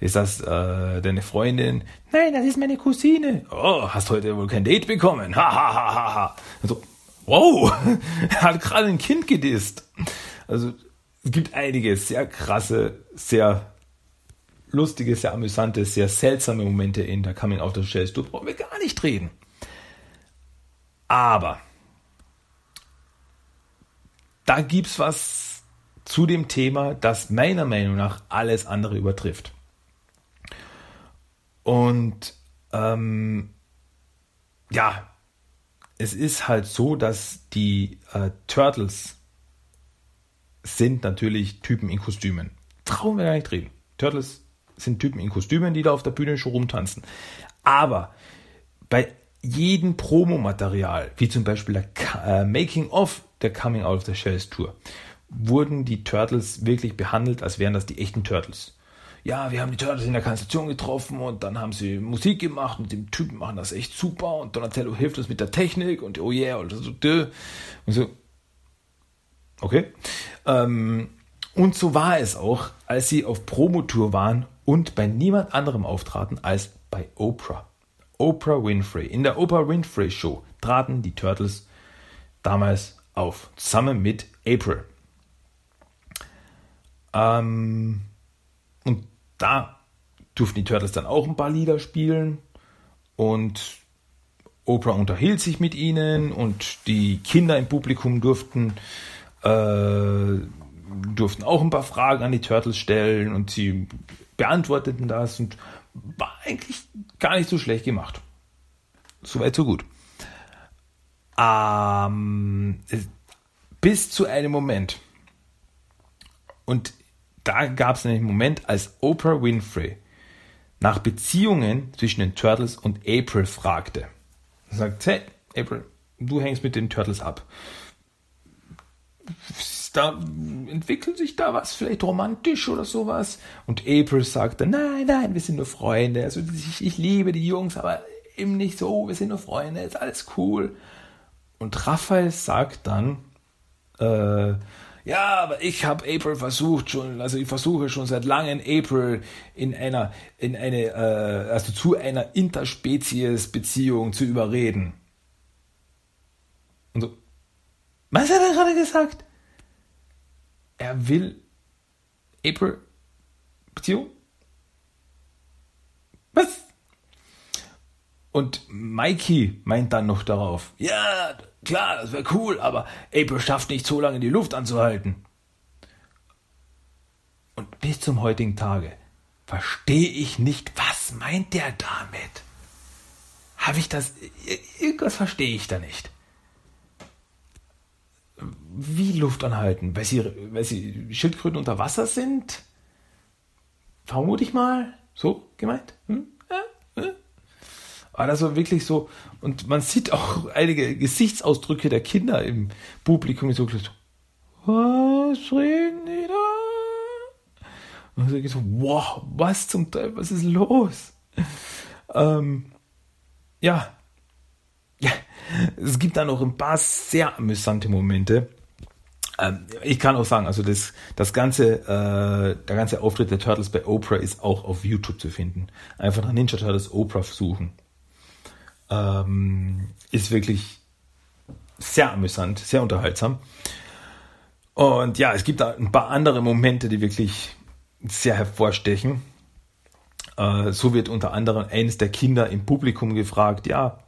Ist das äh, deine Freundin? Nein, das ist meine Cousine. Oh, hast heute wohl kein Date bekommen? Ha, ha, ha, ha, ha. Also, wow, er hat gerade ein Kind gedisst. Also, es gibt einige sehr krasse, sehr lustige, sehr amüsante, sehr seltsame Momente in der Coming Out of Shells. Du brauchen wir gar nicht reden. Aber da gibt es was zu dem Thema, das meiner Meinung nach alles andere übertrifft. Und ähm, ja, es ist halt so, dass die äh, Turtles sind natürlich Typen in Kostümen. Trauen wir gar nicht reden. Turtles sind Typen in Kostümen, die da auf der Bühne schon rumtanzen. Aber bei jedem Promomaterial, wie zum Beispiel der äh, Making of der Coming Out of the Shells Tour, wurden die Turtles wirklich behandelt, als wären das die echten Turtles. Ja, wir haben die Turtles in der Kanalisation getroffen und dann haben sie Musik gemacht und dem Typen machen das echt super und Donatello hilft uns mit der Technik und oh yeah und so. Und so. Okay. Ähm, und so war es auch, als sie auf Promotour waren und bei niemand anderem auftraten als bei Oprah. Oprah Winfrey. In der Oprah Winfrey Show traten die Turtles damals auf, zusammen mit April. Ähm, und da durften die Turtles dann auch ein paar Lieder spielen. und Oprah unterhielt sich mit ihnen und die Kinder im Publikum durften, äh, durften auch ein paar Fragen an die Turtles stellen und sie beantworteten das und war eigentlich gar nicht so schlecht gemacht. Soweit, so gut. Ähm, bis zu einem Moment. Und da gab es einen Moment, als Oprah Winfrey nach Beziehungen zwischen den Turtles und April fragte. Er sagt, hey, April, du hängst mit den Turtles ab. Da entwickelt sich da was, vielleicht romantisch oder sowas. Und April sagte, nein, nein, wir sind nur Freunde. Also ich, ich liebe die Jungs, aber eben nicht so, wir sind nur Freunde, ist alles cool. Und Raphael sagt dann, äh, ja, aber ich habe April versucht schon, also ich versuche schon seit langem April in einer, in eine, äh, also zu einer Interspezies-Beziehung zu überreden. Und so, was hat er gerade gesagt? Er will April Beziehung? Was? Und Mikey meint dann noch darauf, ja, klar, das wäre cool, aber April schafft nicht so lange die Luft anzuhalten. Und bis zum heutigen Tage verstehe ich nicht, was meint der damit? Habe ich das, irgendwas verstehe ich da nicht. Wie Luft anhalten? Weil sie, weil sie Schildkröten unter Wasser sind? Vermute ich mal. So gemeint? Hm? war das so wirklich so, und man sieht auch einige Gesichtsausdrücke der Kinder im Publikum, so, was reden die da? Und so, so wow, was zum Teufel, was ist los? Ähm, ja. ja, es gibt da noch ein paar sehr amüsante Momente. Ähm, ich kann auch sagen, also das, das ganze, äh, der ganze Auftritt der Turtles bei Oprah ist auch auf YouTube zu finden. Einfach nach Ninja Turtles Oprah suchen ähm, ist wirklich sehr amüsant, sehr unterhaltsam. Und ja, es gibt da ein paar andere Momente, die wirklich sehr hervorstechen. Äh, so wird unter anderem eines der Kinder im Publikum gefragt, ja,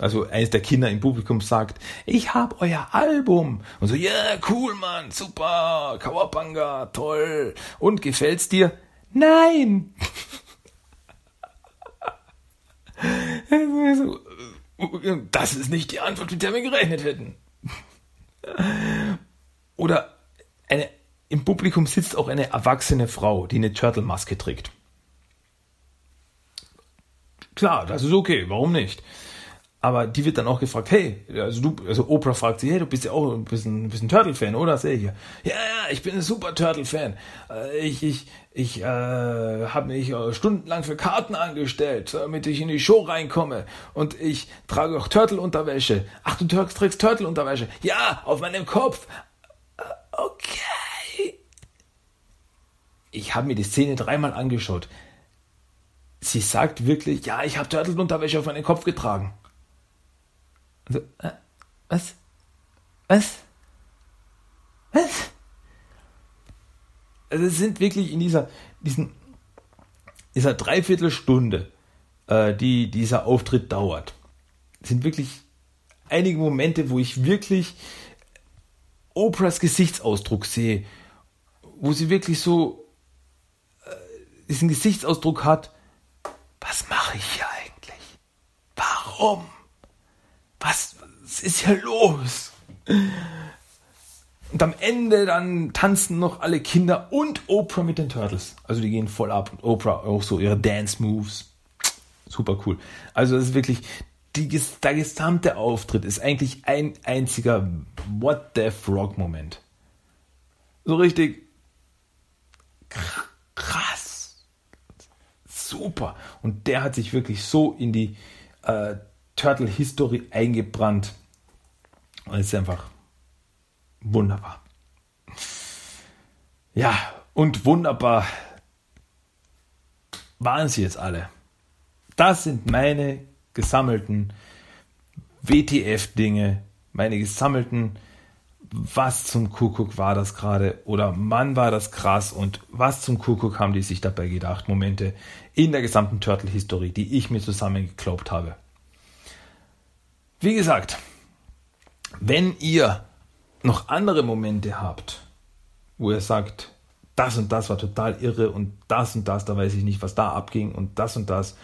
also eines der Kinder im Publikum sagt, ich hab euer Album. Und so, ja, yeah, cool, Mann, super, Kawabanga, toll. Und gefällt's dir? Nein! Das ist nicht die Antwort, mit der wir gerechnet hätten. Oder eine, im Publikum sitzt auch eine erwachsene Frau, die eine Turtle-Maske trägt. Klar, das ist okay, warum nicht? Aber die wird dann auch gefragt, hey, also du, also Oprah fragt sie, hey, du bist ja auch ein bisschen, ein bisschen Turtle-Fan, oder? Sehe ich ja. Ja, ja, ich bin ein super Turtle-Fan. Äh, ich, ich, ich äh, habe mich äh, stundenlang für Karten angestellt, damit ich in die Show reinkomme. Und ich trage auch Turtle-Unterwäsche. Ach, du trägst Turtle-Unterwäsche. Ja, auf meinem Kopf. Äh, okay. Ich habe mir die Szene dreimal angeschaut. Sie sagt wirklich, ja, ich habe Turtle-Unterwäsche auf meinen Kopf getragen. So, äh, was? Was? Was? Also es sind wirklich in dieser, diesen, dieser Dreiviertelstunde, äh, die dieser Auftritt dauert, sind wirklich einige Momente, wo ich wirklich Oprahs Gesichtsausdruck sehe, wo sie wirklich so äh, diesen Gesichtsausdruck hat, was mache ich hier eigentlich? Warum? Was, was ist hier los? Und am Ende dann tanzen noch alle Kinder und Oprah mit den Turtles. Also die gehen voll ab. Und Oprah auch so ihre Dance Moves. Super cool. Also das ist wirklich, die, der gesamte Auftritt ist eigentlich ein einziger What the Frog Moment. So richtig krass. Super. Und der hat sich wirklich so in die äh, Turtle History eingebrannt. Und ist einfach wunderbar. Ja, und wunderbar waren sie jetzt alle. Das sind meine gesammelten WTF-Dinge, meine gesammelten was zum Kuckuck war das gerade oder Mann war das krass und was zum Kuckuck haben die sich dabei gedacht, Momente in der gesamten Turtle-Historie, die ich mir zusammengeklaubt habe. Wie gesagt, wenn ihr noch andere Momente habt, wo ihr sagt, das und das war total irre und das und das, da weiß ich nicht, was da abging und das und das,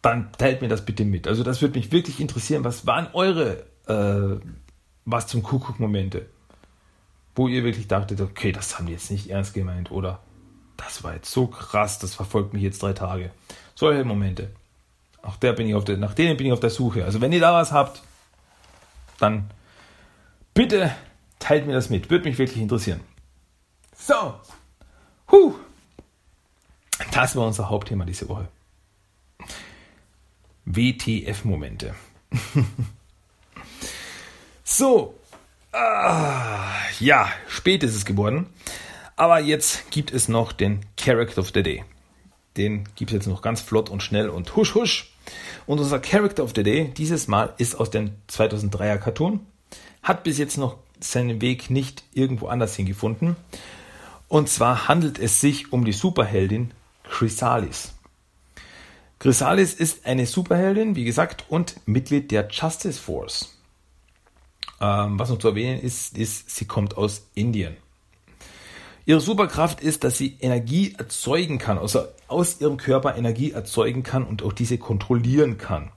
dann teilt mir das bitte mit. Also das würde mich wirklich interessieren, was waren eure äh, was zum Kuckuck-Momente, wo ihr wirklich dachtet, okay, das haben die jetzt nicht ernst gemeint oder das war jetzt so krass, das verfolgt mich jetzt drei Tage. Solche Momente. Auch der bin ich auf der, nach denen bin ich auf der Suche. Also wenn ihr da was habt, dann bitte teilt mir das mit. Würde mich wirklich interessieren. So. Huh. Das war unser Hauptthema diese Woche. WTF-Momente. So, ah, ja, spät ist es geworden. Aber jetzt gibt es noch den Character of the Day. Den gibt es jetzt noch ganz flott und schnell und husch husch. Und unser Character of the Day dieses Mal ist aus dem 2003er Cartoon. Hat bis jetzt noch seinen Weg nicht irgendwo anders hingefunden. Und zwar handelt es sich um die Superheldin Chrysalis. Chrysalis ist eine Superheldin, wie gesagt, und Mitglied der Justice Force. Ähm, was noch zu erwähnen ist, ist, sie kommt aus Indien. Ihre Superkraft ist, dass sie Energie erzeugen kann, also aus ihrem Körper Energie erzeugen kann und auch diese kontrollieren kann.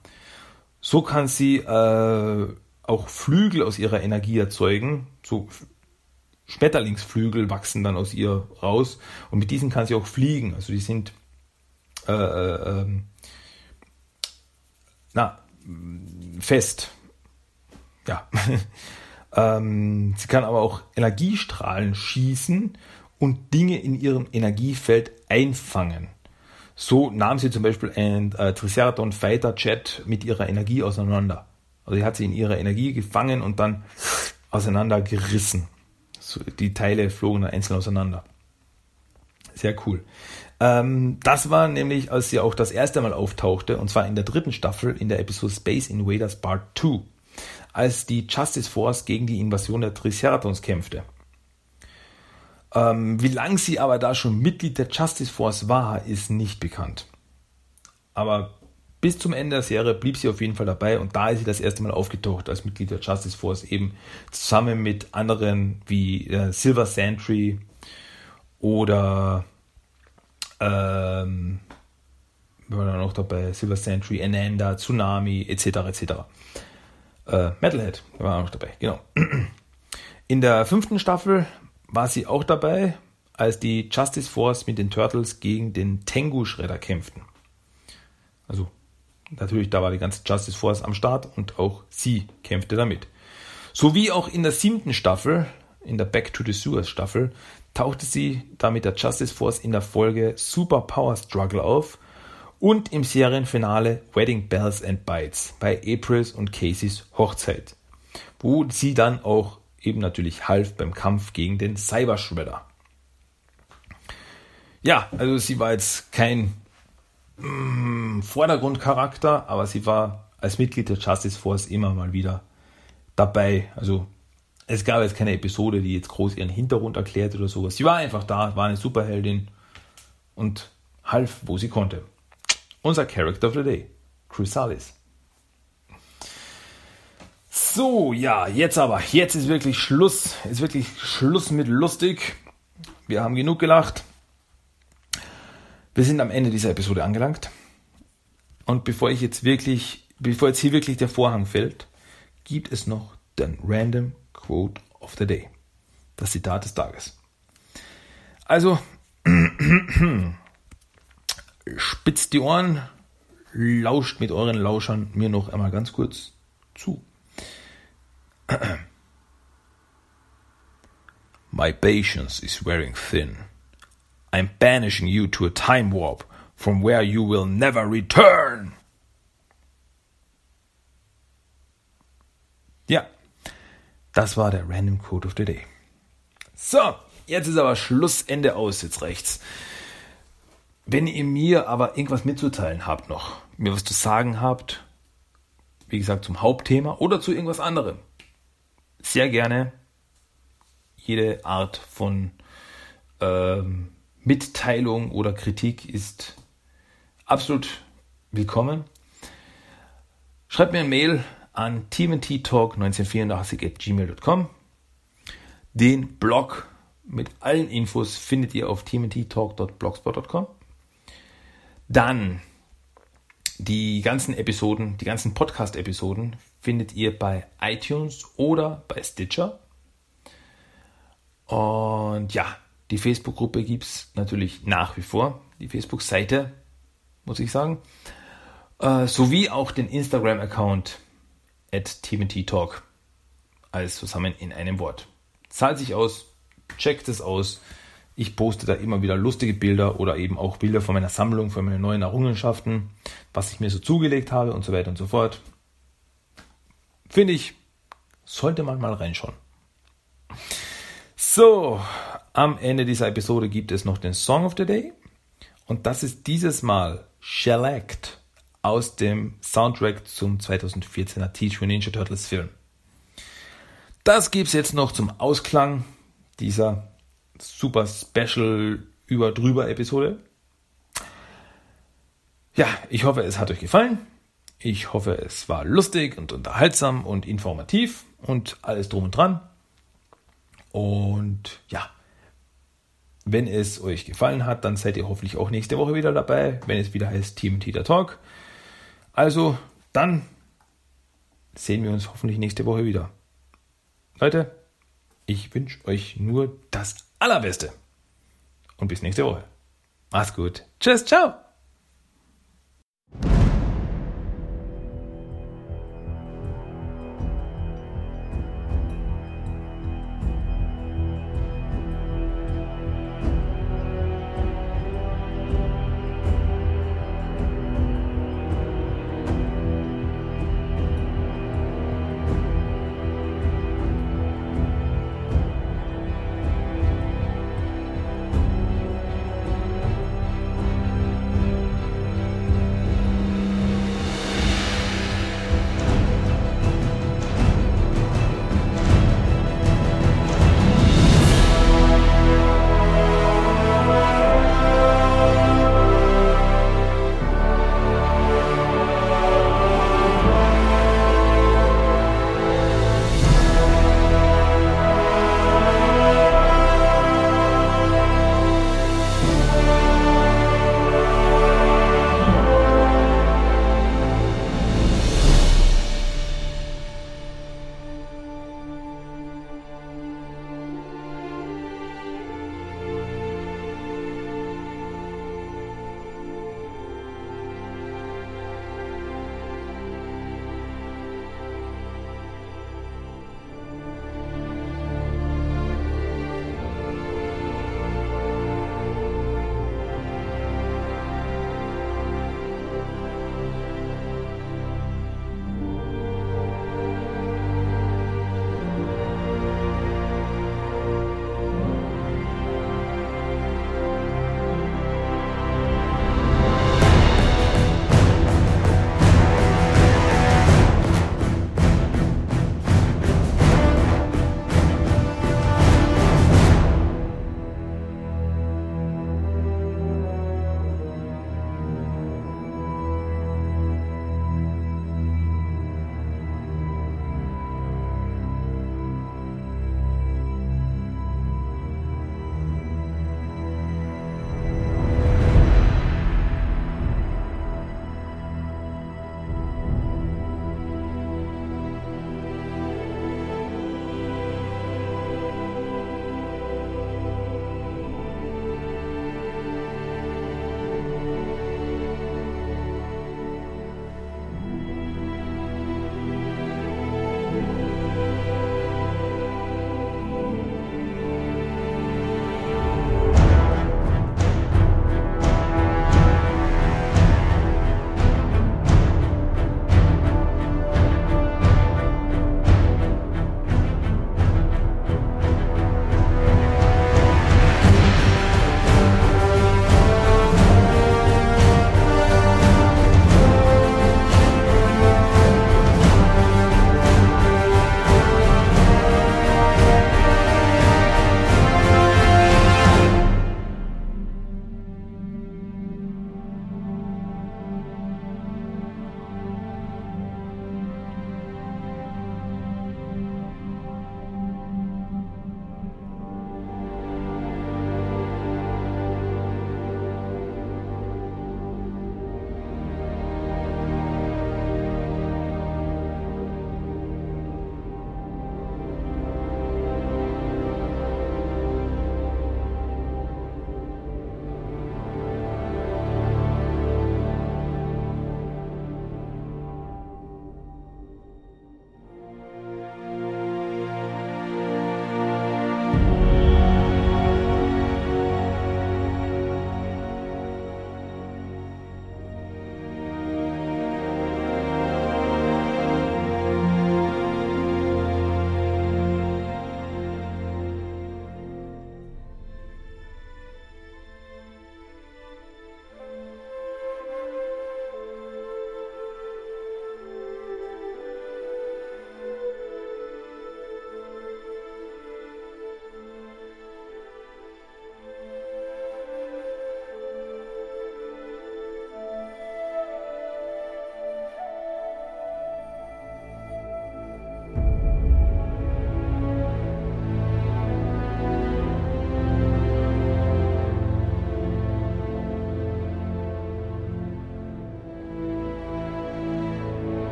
So kann sie äh, auch Flügel aus ihrer Energie erzeugen. So Schmetterlingsflügel wachsen dann aus ihr raus und mit diesen kann sie auch fliegen. Also die sind äh, äh, ähm, na, fest ja. ähm, sie kann aber auch Energiestrahlen schießen und Dinge in ihrem Energiefeld einfangen. So nahm sie zum Beispiel ein äh, Triceratops Fighter Jet mit ihrer Energie auseinander. Also sie hat sie in ihrer Energie gefangen und dann auseinandergerissen. So, die Teile flogen dann einzeln auseinander. Sehr cool. Ähm, das war nämlich, als sie auch das erste Mal auftauchte, und zwar in der dritten Staffel in der Episode Space Invaders Part 2 als die Justice Force gegen die Invasion der Triceratons kämpfte. Ähm, wie lange sie aber da schon Mitglied der Justice Force war, ist nicht bekannt. Aber bis zum Ende der Serie blieb sie auf jeden Fall dabei und da ist sie das erste Mal aufgetaucht als Mitglied der Justice Force, eben zusammen mit anderen wie äh, Silver Sentry oder ähm, war dann noch dabei, Silver Sentry, Ananda, Tsunami etc. etc. Äh, Metalhead war auch dabei, genau. In der fünften Staffel war sie auch dabei, als die Justice Force mit den Turtles gegen den Tengu-Schredder kämpften. Also natürlich, da war die ganze Justice Force am Start und auch sie kämpfte damit. Sowie auch in der siebten Staffel, in der Back to the Sewers Staffel, tauchte sie da mit der Justice Force in der Folge Super Power Struggle auf und im Serienfinale Wedding Bells and Bites bei Aprils und Caseys Hochzeit, wo sie dann auch eben natürlich half beim Kampf gegen den Cyber Shredder. Ja, also sie war jetzt kein mm, Vordergrundcharakter, aber sie war als Mitglied der Justice Force immer mal wieder dabei. Also es gab jetzt keine Episode, die jetzt groß ihren Hintergrund erklärt oder sowas. Sie war einfach da, war eine Superheldin und half, wo sie konnte unser Character of the Day, Chrysalis. So, ja, jetzt aber, jetzt ist wirklich Schluss, ist wirklich Schluss mit lustig. Wir haben genug gelacht. Wir sind am Ende dieser Episode angelangt. Und bevor ich jetzt wirklich, bevor jetzt hier wirklich der Vorhang fällt, gibt es noch den Random Quote of the Day. Das Zitat des Tages. Also, spitzt die Ohren, lauscht mit euren Lauschern mir noch einmal ganz kurz zu. My patience is wearing thin. I'm banishing you to a time warp from where you will never return. Ja, das war der Random Code of the Day. So, jetzt ist aber Schlussende aus, jetzt rechts. Wenn ihr mir aber irgendwas mitzuteilen habt noch, mir was zu sagen habt, wie gesagt zum Hauptthema oder zu irgendwas anderem, sehr gerne. Jede Art von ähm, Mitteilung oder Kritik ist absolut willkommen. Schreibt mir ein Mail an teamtalk1984 at gmail.com. Den Blog mit allen Infos findet ihr auf teamtalk.blogspot.com. Dann die ganzen Episoden, die ganzen Podcast-Episoden findet ihr bei iTunes oder bei Stitcher. Und ja, die Facebook-Gruppe gibt es natürlich nach wie vor. Die Facebook-Seite, muss ich sagen. Äh, sowie auch den Instagram-Account at. Alles zusammen in einem Wort. Zahlt sich aus, checkt es aus. Ich poste da immer wieder lustige Bilder oder eben auch Bilder von meiner Sammlung, von meinen neuen Errungenschaften, was ich mir so zugelegt habe und so weiter und so fort. Finde ich, sollte man mal reinschauen. So, am Ende dieser Episode gibt es noch den Song of the Day. Und das ist dieses Mal Shellacked aus dem Soundtrack zum 2014er Teenage Mutant Ninja Turtles Film. Das gibt es jetzt noch zum Ausklang dieser super Special über drüber Episode. Ja, ich hoffe, es hat euch gefallen. Ich hoffe, es war lustig und unterhaltsam und informativ und alles drum und dran. Und ja, wenn es euch gefallen hat, dann seid ihr hoffentlich auch nächste Woche wieder dabei, wenn es wieder heißt Team Tita Talk. Also, dann sehen wir uns hoffentlich nächste Woche wieder. Leute, ich wünsche euch nur das Allerbeste. Und bis nächste Woche. Macht's gut. Tschüss, ciao.